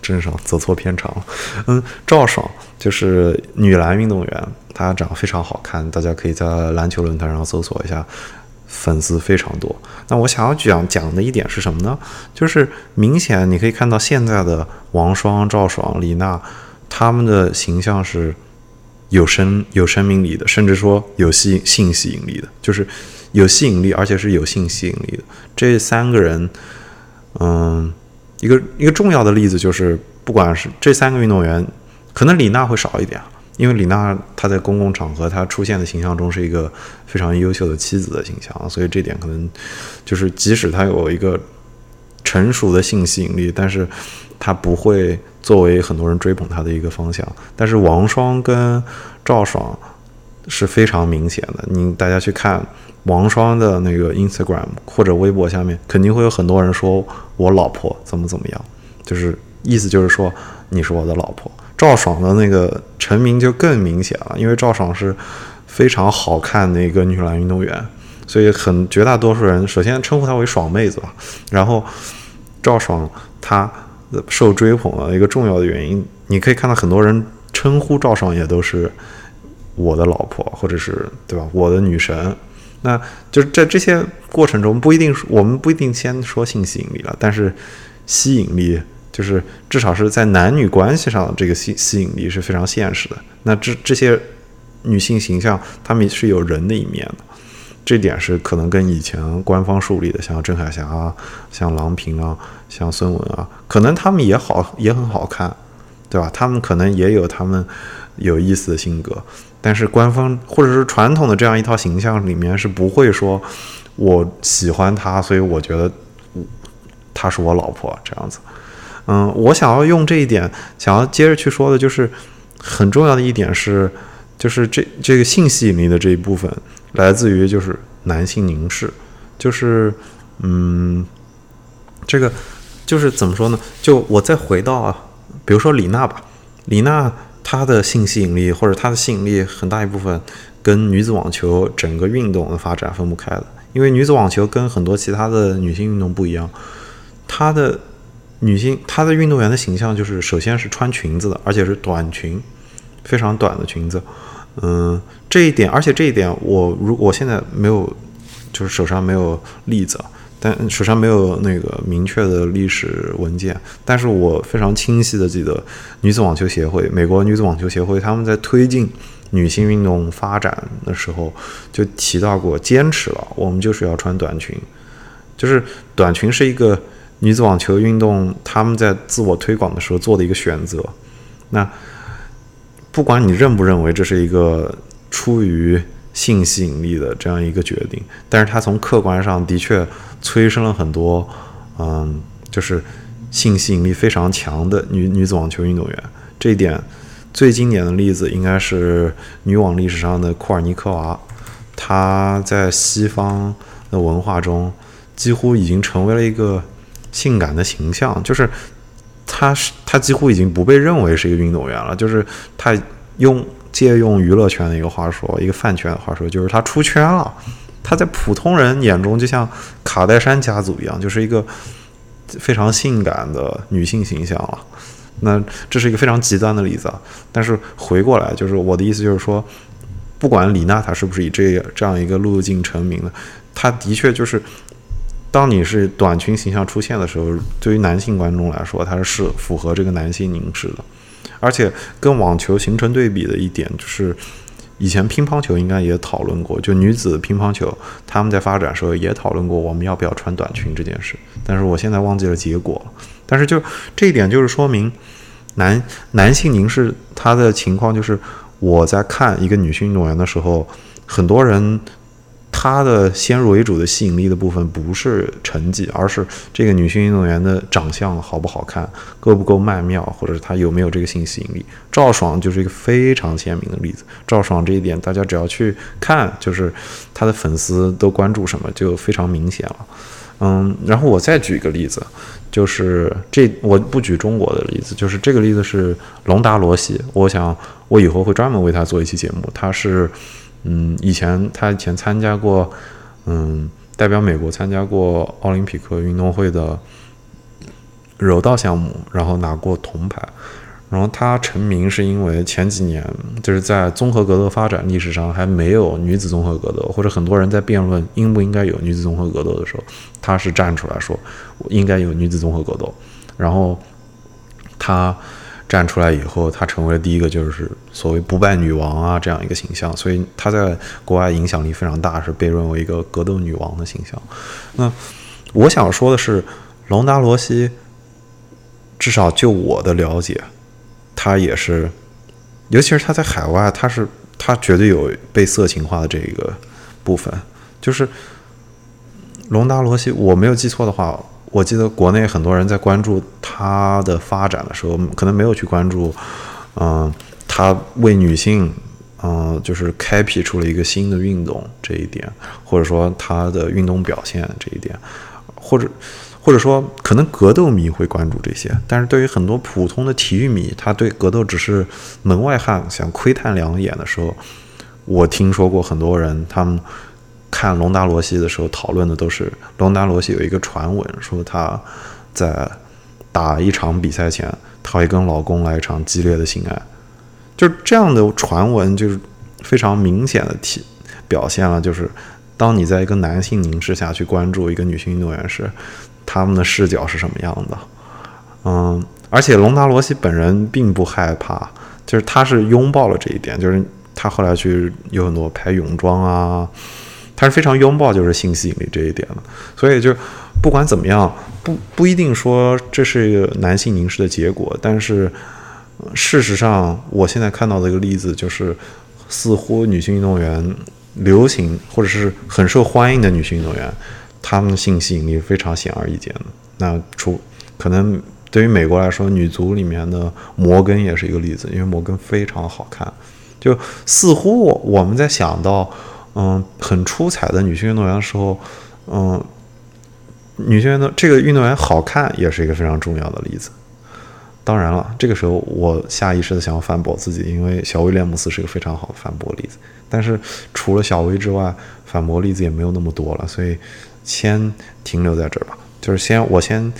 郑爽走错片场了。嗯，赵爽就是女篮运动员，她长得非常好看，大家可以在篮球论坛上搜索一下。粉丝非常多。那我想要讲讲的一点是什么呢？就是明显你可以看到现在的王霜、赵爽、李娜，他们的形象是有生有生命力的，甚至说有吸性吸引力的，就是有吸引力，而且是有性吸引力的。这三个人，嗯，一个一个重要的例子就是，不管是这三个运动员，可能李娜会少一点。因为李娜她在公共场合她出现的形象中是一个非常优秀的妻子的形象，所以这点可能就是即使她有一个成熟的性吸引力，但是她不会作为很多人追捧她的一个方向。但是王霜跟赵爽是非常明显的，你大家去看王霜的那个 Instagram 或者微博下面，肯定会有很多人说我老婆怎么怎么样，就是意思就是说你是我的老婆。赵爽的那个成名就更明显了，因为赵爽是非常好看的一个女篮运动员，所以很绝大多数人首先称呼她为“爽妹子”吧。然后赵爽她受追捧的一个重要的原因，你可以看到很多人称呼赵爽也都是我的老婆，或者是对吧？我的女神。那就是在这些过程中，不一定我们不一定先说性吸引力了，但是吸引力。就是至少是在男女关系上，这个吸吸引力是非常现实的。那这这些女性形象，她们是有人的一面的，这点是可能跟以前官方树立的，像郑海霞啊、像郎平啊、像孙雯啊，可能她们也好也很好看，对吧？她们可能也有她们有意思的性格，但是官方或者是传统的这样一套形象里面是不会说我喜欢她，所以我觉得她是我老婆这样子。嗯，我想要用这一点，想要接着去说的，就是很重要的一点是，就是这这个性吸引力的这一部分，来自于就是男性凝视，就是嗯，这个就是怎么说呢？就我再回到啊，比如说李娜吧，李娜她的性吸引力或者她的吸引力很大一部分跟女子网球整个运动的发展分不开的，因为女子网球跟很多其他的女性运动不一样，她的女性她的运动员的形象就是首先是穿裙子的，而且是短裙，非常短的裙子。嗯，这一点，而且这一点，我如我现在没有，就是手上没有例子，但手上没有那个明确的历史文件，但是我非常清晰的记得，女子网球协会，美国女子网球协会，他们在推进女性运动发展的时候，就提到过，坚持了，我们就是要穿短裙，就是短裙是一个女子网球运动他们在自我推广的时候做的一个选择，那。不管你认不认为这是一个出于性吸引力的这样一个决定，但是它从客观上的确催生了很多，嗯，就是性吸引力非常强的女女子网球运动员。这一点最经典的例子应该是女网历史上的库尔尼科娃，她在西方的文化中几乎已经成为了一个性感的形象，就是。他是他几乎已经不被认为是一个运动员了，就是他用借用娱乐圈的一个话说，一个饭圈的话说，就是他出圈了。他在普通人眼中就像卡戴珊家族一样，就是一个非常性感的女性形象了。那这是一个非常极端的例子啊。但是回过来，就是我的意思就是说，不管李娜她是不是以这这样一个路径成名的，她的确就是。当你是短裙形象出现的时候，对于男性观众来说，它是符合这个男性凝视的。而且跟网球形成对比的一点就是，以前乒乓球应该也讨论过，就女子乒乓球他们在发展时候也讨论过我们要不要穿短裙这件事。但是我现在忘记了结果了。但是就这一点就是说明，男男性凝视他的情况就是，我在看一个女性运动员的时候，很多人。她的先入为主的吸引力的部分不是成绩，而是这个女性运动员的长相好不好看，够不够曼妙，或者是她有没有这个性吸引力。赵爽就是一个非常鲜明的例子。赵爽这一点，大家只要去看，就是她的粉丝都关注什么，就非常明显了。嗯，然后我再举一个例子，就是这我不举中国的例子，就是这个例子是龙达罗西。我想我以后会专门为他做一期节目，他是。嗯，以前他以前参加过，嗯，代表美国参加过奥林匹克运动会的柔道项目，然后拿过铜牌。然后他成名是因为前几年就是在综合格斗发展历史上还没有女子综合格斗，或者很多人在辩论应不应该有女子综合格斗的时候，他是站出来说应该有女子综合格斗。然后他。站出来以后，她成为了第一个就是所谓不败女王啊这样一个形象，所以她在国外影响力非常大，是被认为一个格斗女王的形象。那我想说的是，隆达罗西，至少就我的了解，她也是，尤其是她在海外，她是她绝对有被色情化的这个部分。就是隆达罗西，我没有记错的话。我记得国内很多人在关注他的发展的时候，可能没有去关注，嗯，他为女性，嗯，就是开辟出了一个新的运动这一点，或者说他的运动表现这一点，或者或者说可能格斗迷会关注这些，但是对于很多普通的体育迷，他对格斗只是门外汉，想窥探两眼的时候，我听说过很多人他们。看隆达罗西的时候，讨论的都是隆达罗西有一个传闻，说他在打一场比赛前，他会跟老公来一场激烈的性爱，就是这样的传闻，就是非常明显的体表现了，就是当你在一个男性凝视下去关注一个女性运动员时，他们的视角是什么样的？嗯，而且隆达罗西本人并不害怕，就是他是拥抱了这一点，就是他后来去有很多拍泳装啊。他是非常拥抱就是性吸引力这一点的，所以就不管怎么样，不不一定说这是一个男性凝视的结果，但是事实上，我现在看到的一个例子就是，似乎女性运动员流行或者是很受欢迎的女性运动员，她们的性吸引力非常显而易见的。那除可能对于美国来说，女足里面的摩根也是一个例子，因为摩根非常好看，就似乎我们在想到。嗯很出彩的女性运动员的时候，嗯，女性运动这个运动员好看也是一个非常重要的例子。当然了，这个时候我下意识的想要反驳自己，因为小威廉姆斯是一个非常好的反驳例子。但是除了小威之外，反驳例子也没有那么多了，所以先停留在这儿吧。就是先我先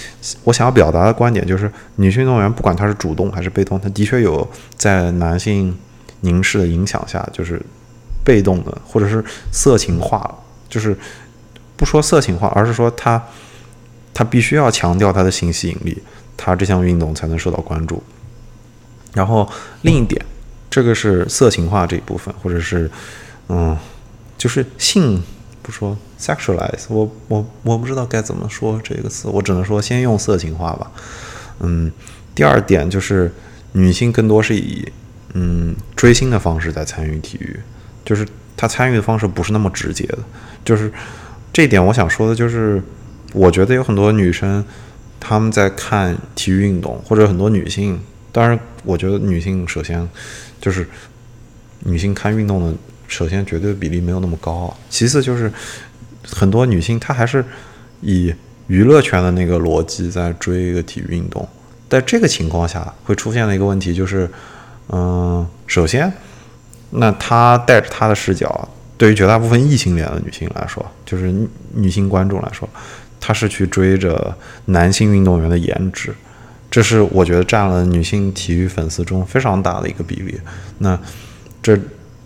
我想要表达的观点就是，女性运动员不管她是主动还是被动，她的确有在男性凝视的影响下，就是被动的或者是色情化了。就是不说色情化，而是说他他必须要强调他的性吸引力。他这项运动才能受到关注。然后另一点，这个是色情化这一部分，或者是，嗯，就是性不说 sexualize，我我我不知道该怎么说这个词，我只能说先用色情化吧。嗯，第二点就是女性更多是以嗯追星的方式在参与体育，就是她参与的方式不是那么直接的。就是这一点，我想说的就是，我觉得有很多女生。他们在看体育运动，或者很多女性，当然，我觉得女性首先就是女性看运动的，首先绝对比例没有那么高。其次就是很多女性她还是以娱乐圈的那个逻辑在追一个体育运动。在这个情况下会出现的一个问题就是，嗯，首先，那她带着她的视角，对于绝大部分异性恋的女性来说，就是女性观众来说。他是去追着男性运动员的颜值，这是我觉得占了女性体育粉丝中非常大的一个比例。那这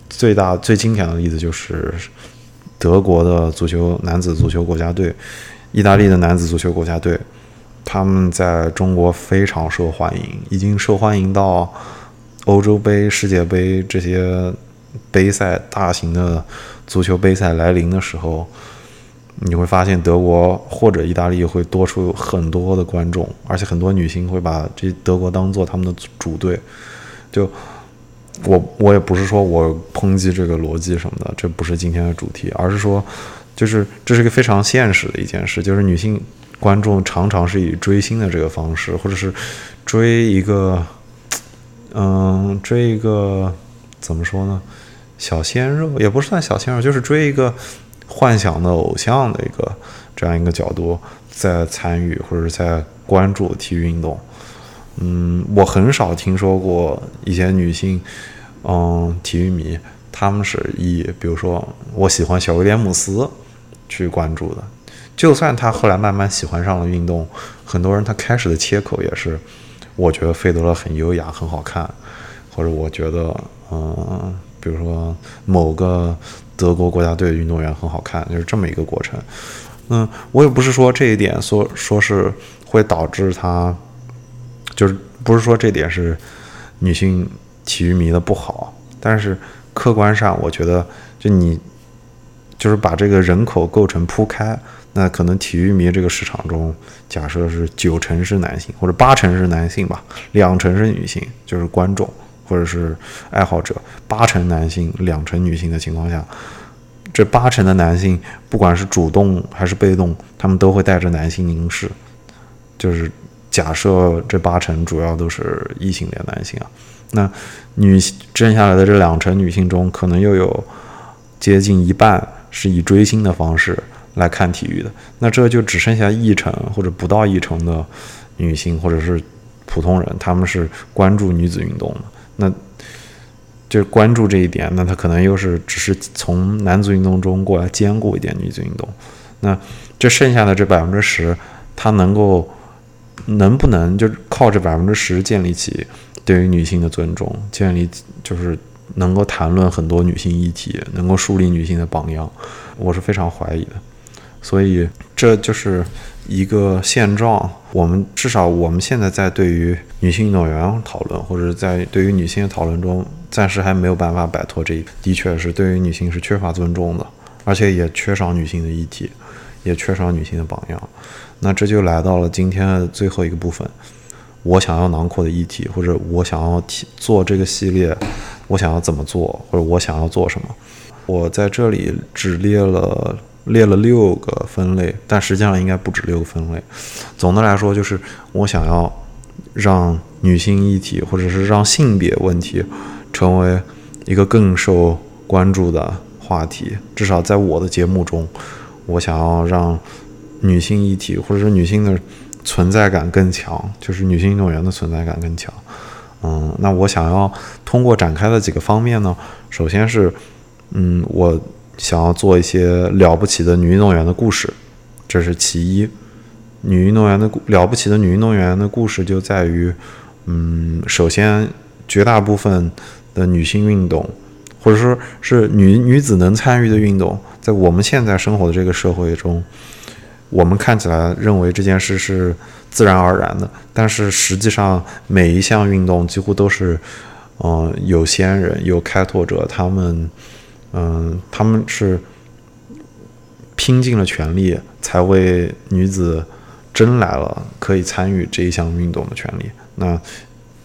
最大最经典的例子就是德国的足球男子足球国家队、意大利的男子足球国家队，他们在中国非常受欢迎，已经受欢迎到欧洲杯、世界杯这些杯赛大型的足球杯赛来临的时候。你会发现德国或者意大利会多出很多的观众，而且很多女性会把这德国当做他们的主队。就我我也不是说我抨击这个逻辑什么的，这不是今天的主题，而是说，就是这是个非常现实的一件事，就是女性观众常常是以追星的这个方式，或者是追一个，嗯，追一个怎么说呢？小鲜肉也不算小鲜肉，就是追一个。幻想的偶像的一个这样一个角度，在参与或者在关注体育运动。嗯，我很少听说过一些女性，嗯，体育迷，他们是以比如说我喜欢小威廉姆斯去关注的。就算他后来慢慢喜欢上了运动，很多人他开始的切口也是，我觉得费德勒很优雅，很好看，或者我觉得，嗯，比如说某个。德国国家队运动员很好看，就是这么一个过程。嗯，我也不是说这一点说说是会导致他，就是不是说这点是女性体育迷的不好，但是客观上我觉得，就你就是把这个人口构成铺开，那可能体育迷这个市场中，假设是九成是男性或者八成是男性吧，两成是女性，就是观众。或者是爱好者，八成男性，两成女性的情况下，这八成的男性，不管是主动还是被动，他们都会带着男性凝视。就是假设这八成主要都是异性恋男性啊，那女剩下来的这两成女性中，可能又有接近一半是以追星的方式来看体育的，那这就只剩下一成或者不到一成的女性或者是普通人，他们是关注女子运动的。那，就是关注这一点，那他可能又是只是从男子运动中过来兼顾一点女子运动。那这剩下的这百分之十，他能够能不能就靠这百分之十建立起对于女性的尊重，建立就是能够谈论很多女性议题，能够树立女性的榜样，我是非常怀疑的。所以这就是一个现状。我们至少我们现在在对于女性运动员讨论，或者在对于女性的讨论中，暂时还没有办法摆脱这一。的确是对于女性是缺乏尊重的，而且也缺少女性的议题，也缺少女性的榜样。那这就来到了今天的最后一个部分，我想要囊括的议题，或者我想要提做这个系列，我想要怎么做，或者我想要做什么。我在这里只列了。列了六个分类，但实际上应该不止六个分类。总的来说，就是我想要让女性议题，或者是让性别问题成为一个更受关注的话题。至少在我的节目中，我想要让女性议题或者是女性的存在感更强，就是女性运动员的存在感更强。嗯，那我想要通过展开的几个方面呢，首先是，嗯，我想要做一些了不起的女运动员的故事，这是其一。女运动员的了不起的女运动员的故事就在于，嗯，首先绝大部分的女性运动，或者说是女女子能参与的运动，在我们现在生活的这个社会中，我们看起来认为这件事是自然而然的，但是实际上每一项运动几乎都是，嗯，有先人有开拓者，他们，嗯，他们是拼尽了全力才为女子。争来了可以参与这一项运动的权利。那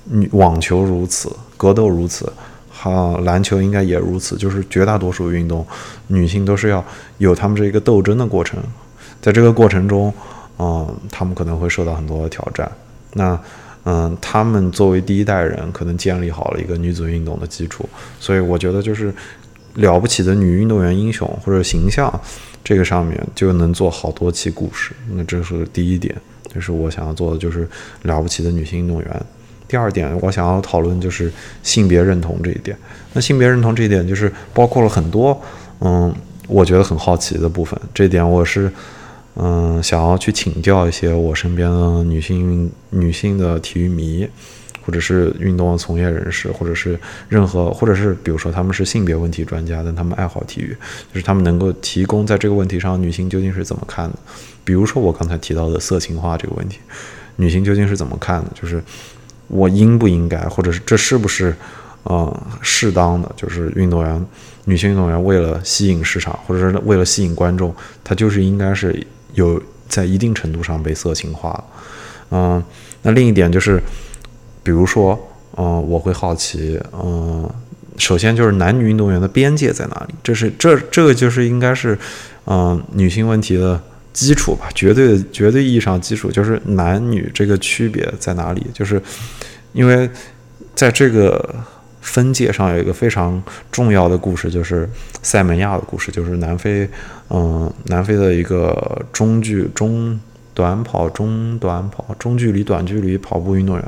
女网球如此，格斗如此，哈，篮球应该也如此。就是绝大多数运动，女性都是要有他们这一个斗争的过程。在这个过程中，嗯，他们可能会受到很多的挑战。那，嗯，他们作为第一代人，可能建立好了一个女子运动的基础。所以，我觉得就是了不起的女运动员英雄或者形象。这个上面就能做好多期故事，那这是第一点，这是我想要做的，就是了不起的女性运动员。第二点，我想要讨论就是性别认同这一点。那性别认同这一点，就是包括了很多，嗯，我觉得很好奇的部分。这点我是，嗯，想要去请教一些我身边的女性女性的体育迷。或者是运动从业人士，或者是任何，或者是比如说他们是性别问题专家，但他们爱好体育，就是他们能够提供在这个问题上女性究竟是怎么看的？比如说我刚才提到的色情化这个问题，女性究竟是怎么看的？就是我应不应该，或者是这是不是呃适当的？就是运动员，女性运动员为了吸引市场，或者是为了吸引观众，她就是应该是有在一定程度上被色情化。嗯，那另一点就是。比如说，嗯，我会好奇，嗯，首先就是男女运动员的边界在哪里？这是这这个就是应该是，嗯，女性问题的基础吧，绝对绝对意义上基础就是男女这个区别在哪里？就是因为在这个分界上有一个非常重要的故事，就是塞门亚的故事，就是南非，嗯，南非的一个中距中短跑中短跑中距离短距离跑步运动员。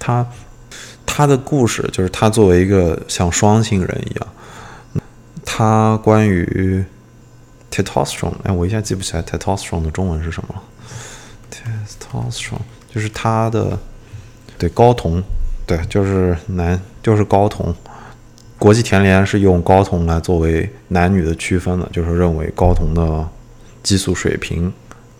他他的故事就是他作为一个像双性人一样，他关于 testosterone，哎，我一下记不起来 testosterone 的中文是什么了。testosterone 就是他的对睾酮，对，就是男就是睾酮。国际田联是用睾酮来作为男女的区分的，就是认为睾酮的激素水平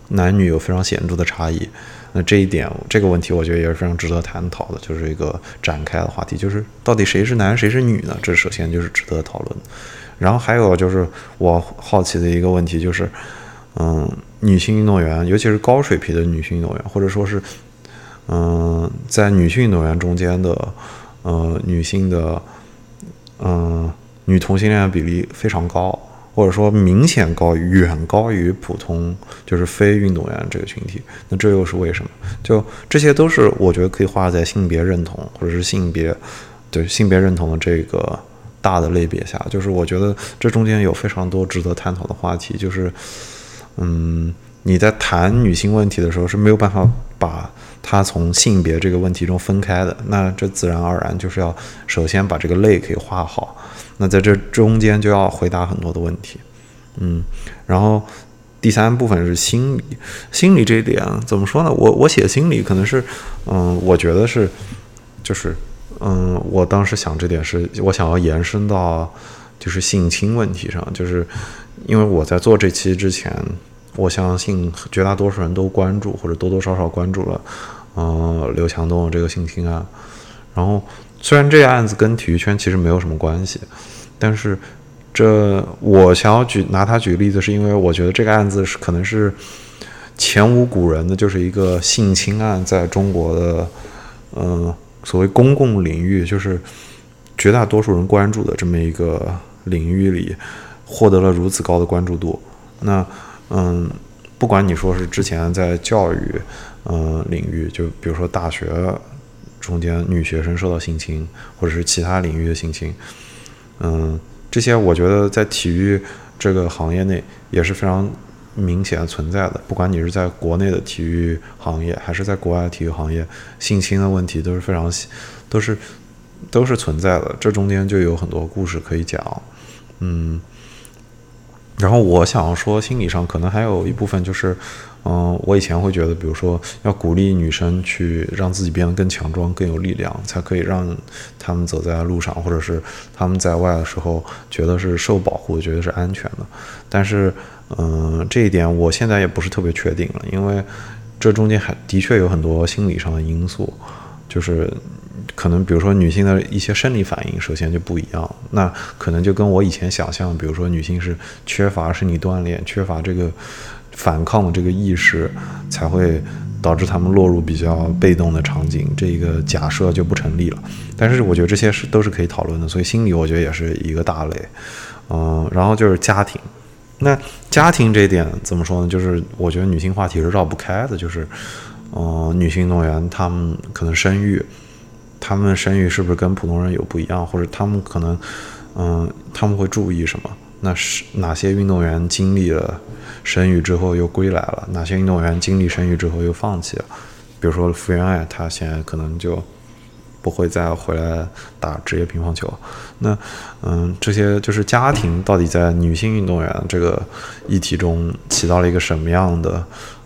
男女有非常显著的差异。那这一点，这个问题我觉得也是非常值得探讨的，就是一个展开的话题，就是到底谁是男谁是女呢？这首先就是值得讨论。然后还有就是我好奇的一个问题就是，嗯，女性运动员，尤其是高水平的女性运动员，或者说是，嗯，在女性运动员中间的，呃，女性的，嗯，女同性恋比例非常高。或者说明显高于、远高于普通就是非运动员这个群体，那这又是为什么？就这些都是我觉得可以画在性别认同或者是性别对性别认同的这个大的类别下。就是我觉得这中间有非常多值得探讨的话题。就是嗯，你在谈女性问题的时候是没有办法把它从性别这个问题中分开的。那这自然而然就是要首先把这个类可以画好。那在这中间就要回答很多的问题，嗯，然后第三部分是心理，心理这一点怎么说呢？我我写心理可能是，嗯，我觉得是，就是，嗯，我当时想这点是我想要延伸到就是性侵问题上，就是因为我在做这期之前，我相信绝大多数人都关注或者多多少少关注了，嗯，刘强东这个性侵案，然后。虽然这个案子跟体育圈其实没有什么关系，但是这我想要举拿它举例子，是因为我觉得这个案子是可能是前无古人的，就是一个性侵案在中国的嗯所谓公共领域，就是绝大多数人关注的这么一个领域里获得了如此高的关注度。那嗯，不管你说是之前在教育嗯领域，就比如说大学。中间女学生受到性侵，或者是其他领域的性侵，嗯，这些我觉得在体育这个行业内也是非常明显存在的。不管你是在国内的体育行业，还是在国外体育行业，性侵的问题都是非常都是都是存在的。这中间就有很多故事可以讲，嗯。然后我想说，心理上可能还有一部分就是，嗯，我以前会觉得，比如说要鼓励女生去让自己变得更强壮、更有力量，才可以让他们走在路上，或者是他们在外的时候觉得是受保护，觉得是安全的。但是，嗯，这一点我现在也不是特别确定了，因为这中间还的确有很多心理上的因素，就是。可能比如说女性的一些生理反应，首先就不一样。那可能就跟我以前想象，比如说女性是缺乏生理锻炼、缺乏这个反抗的这个意识，才会导致她们落入比较被动的场景。这个假设就不成立了。但是我觉得这些是都是可以讨论的。所以心理我觉得也是一个大类。嗯，然后就是家庭。那家庭这一点怎么说呢？就是我觉得女性话题是绕不开的。就是，嗯，女性运动员她们可能生育。他们生育是不是跟普通人有不一样，或者他们可能，嗯，他们会注意什么？那是哪些运动员经历了生育之后又归来了？哪些运动员经历生育之后又放弃了？比如说福原爱，她现在可能就不会再回来打职业乒乓球。那，嗯，这些就是家庭到底在女性运动员这个议题中起到了一个什么样的？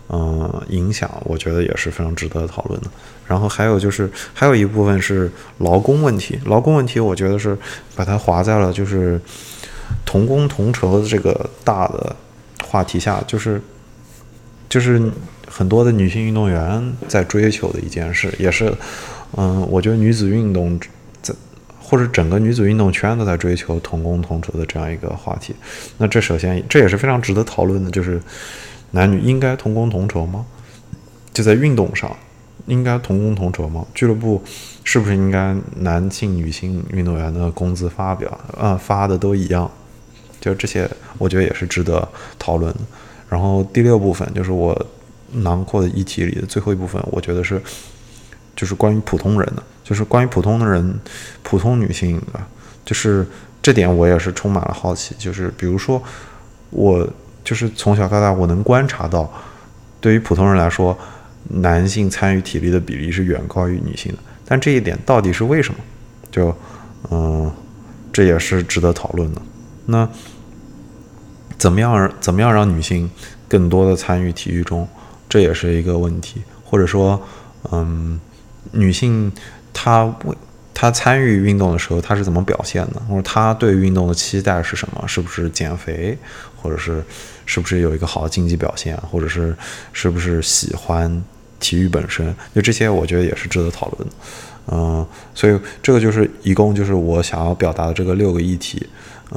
嗯，影响我觉得也是非常值得讨论的。然后还有就是，还有一部分是劳工问题。劳工问题，我觉得是把它划在了就是同工同酬的这个大的话题下，就是就是很多的女性运动员在追求的一件事，也是嗯，我觉得女子运动在或者整个女子运动圈都在追求同工同酬的这样一个话题。那这首先这也是非常值得讨论的，就是。男女应该同工同酬吗？就在运动上，应该同工同酬吗？俱乐部是不是应该男性、女性运动员的工资发表啊发的都一样？就这些，我觉得也是值得讨论的。然后第六部分就是我囊括的议题里的最后一部分，我觉得是就是关于普通人的，就是关于普通的人、普通女性的，就是这点我也是充满了好奇。就是比如说我。就是从小到大，我能观察到，对于普通人来说，男性参与体力的比例是远高于女性的。但这一点到底是为什么？就，嗯，这也是值得讨论的。那怎么样怎么样让女性更多的参与体育中？这也是一个问题。或者说，嗯，女性她为她参与运动的时候，她是怎么表现的？或者她对运动的期待是什么？是不是减肥？或者是？是不是有一个好的竞技表现，或者是是不是喜欢体育本身？就这些，我觉得也是值得讨论的。嗯，所以这个就是一共就是我想要表达的这个六个议题。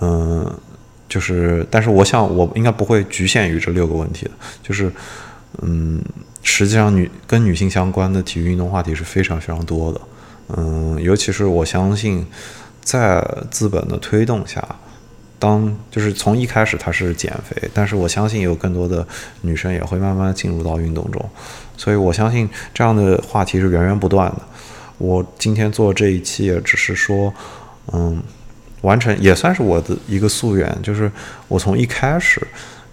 嗯，就是，但是我想我应该不会局限于这六个问题的。就是，嗯，实际上女跟女性相关的体育运动话题是非常非常多的。嗯，尤其是我相信，在资本的推动下。当就是从一开始他是减肥，但是我相信有更多的女生也会慢慢进入到运动中，所以我相信这样的话题是源源不断的。我今天做这一期也只是说，嗯，完成也算是我的一个夙愿，就是我从一开始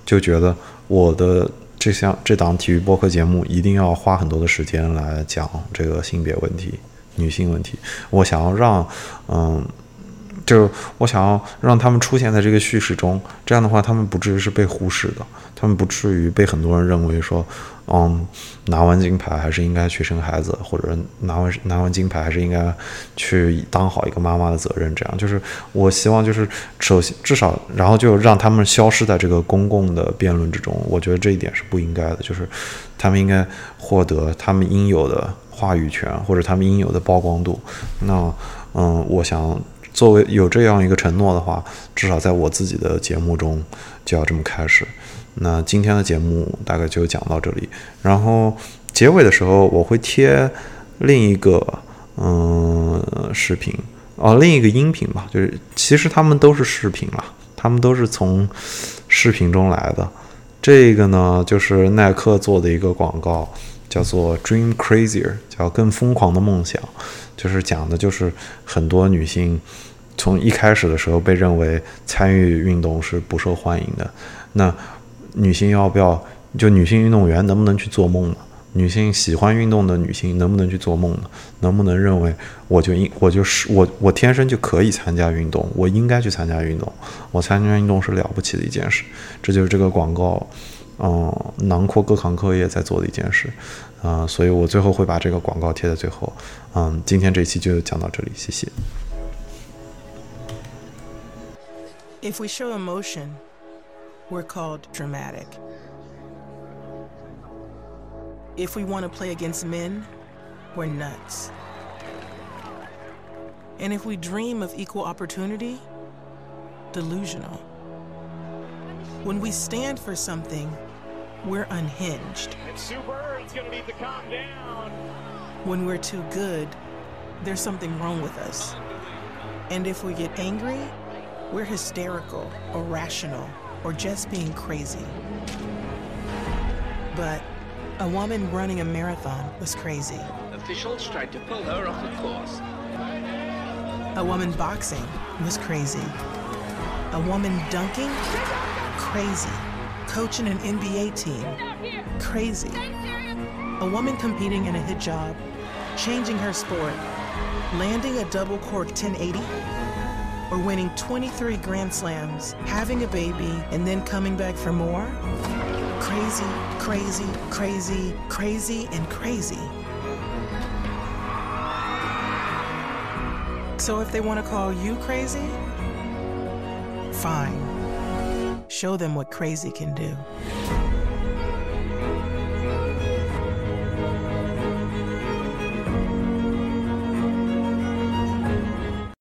就觉得我的这项这档体育播客节目一定要花很多的时间来讲这个性别问题、女性问题，我想要让嗯。就我想要让他们出现在这个叙事中，这样的话，他们不至于是被忽视的，他们不至于被很多人认为说，嗯，拿完金牌还是应该去生孩子，或者拿完拿完金牌还是应该去当好一个妈妈的责任。这样就是我希望，就是首先至少，然后就让他们消失在这个公共的辩论之中。我觉得这一点是不应该的，就是他们应该获得他们应有的话语权，或者他们应有的曝光度。那，嗯，我想。作为有这样一个承诺的话，至少在我自己的节目中就要这么开始。那今天的节目大概就讲到这里，然后结尾的时候我会贴另一个嗯视频哦，另一个音频吧，就是其实他们都是视频了，他们都是从视频中来的。这个呢就是耐克做的一个广告，叫做 Dream Crazier，叫更疯狂的梦想。就是讲的，就是很多女性，从一开始的时候被认为参与运动是不受欢迎的。那女性要不要就女性运动员能不能去做梦呢？女性喜欢运动的女性能不能去做梦呢？能不能认为我就应我就是我我天生就可以参加运动，我应该去参加运动，我参加运动是了不起的一件事。这就是这个广告，嗯，囊括各行各业在做的一件事，啊，所以我最后会把这个广告贴在最后。嗯，今天这期就讲到这里，谢谢。If we show emotion, we're called dramatic. If we want to play against men, we're nuts. And if we dream of equal opportunity, delusional. When we stand for something, we're unhinged. And Sue Bird's gonna need to calm down. When we're too good, there's something wrong with us. And if we get angry, we're hysterical irrational, or just being crazy. But a woman running a marathon was crazy. Officials tried to pull her off the course. A woman boxing was crazy. A woman dunking? Crazy. Coaching an NBA team? Crazy. A woman competing in a hijab, changing her sport, landing a double cork 1080, or winning 23 Grand Slams, having a baby, and then coming back for more? Crazy, crazy, crazy, crazy, and crazy. So if they want to call you crazy, fine. Show them what crazy can do.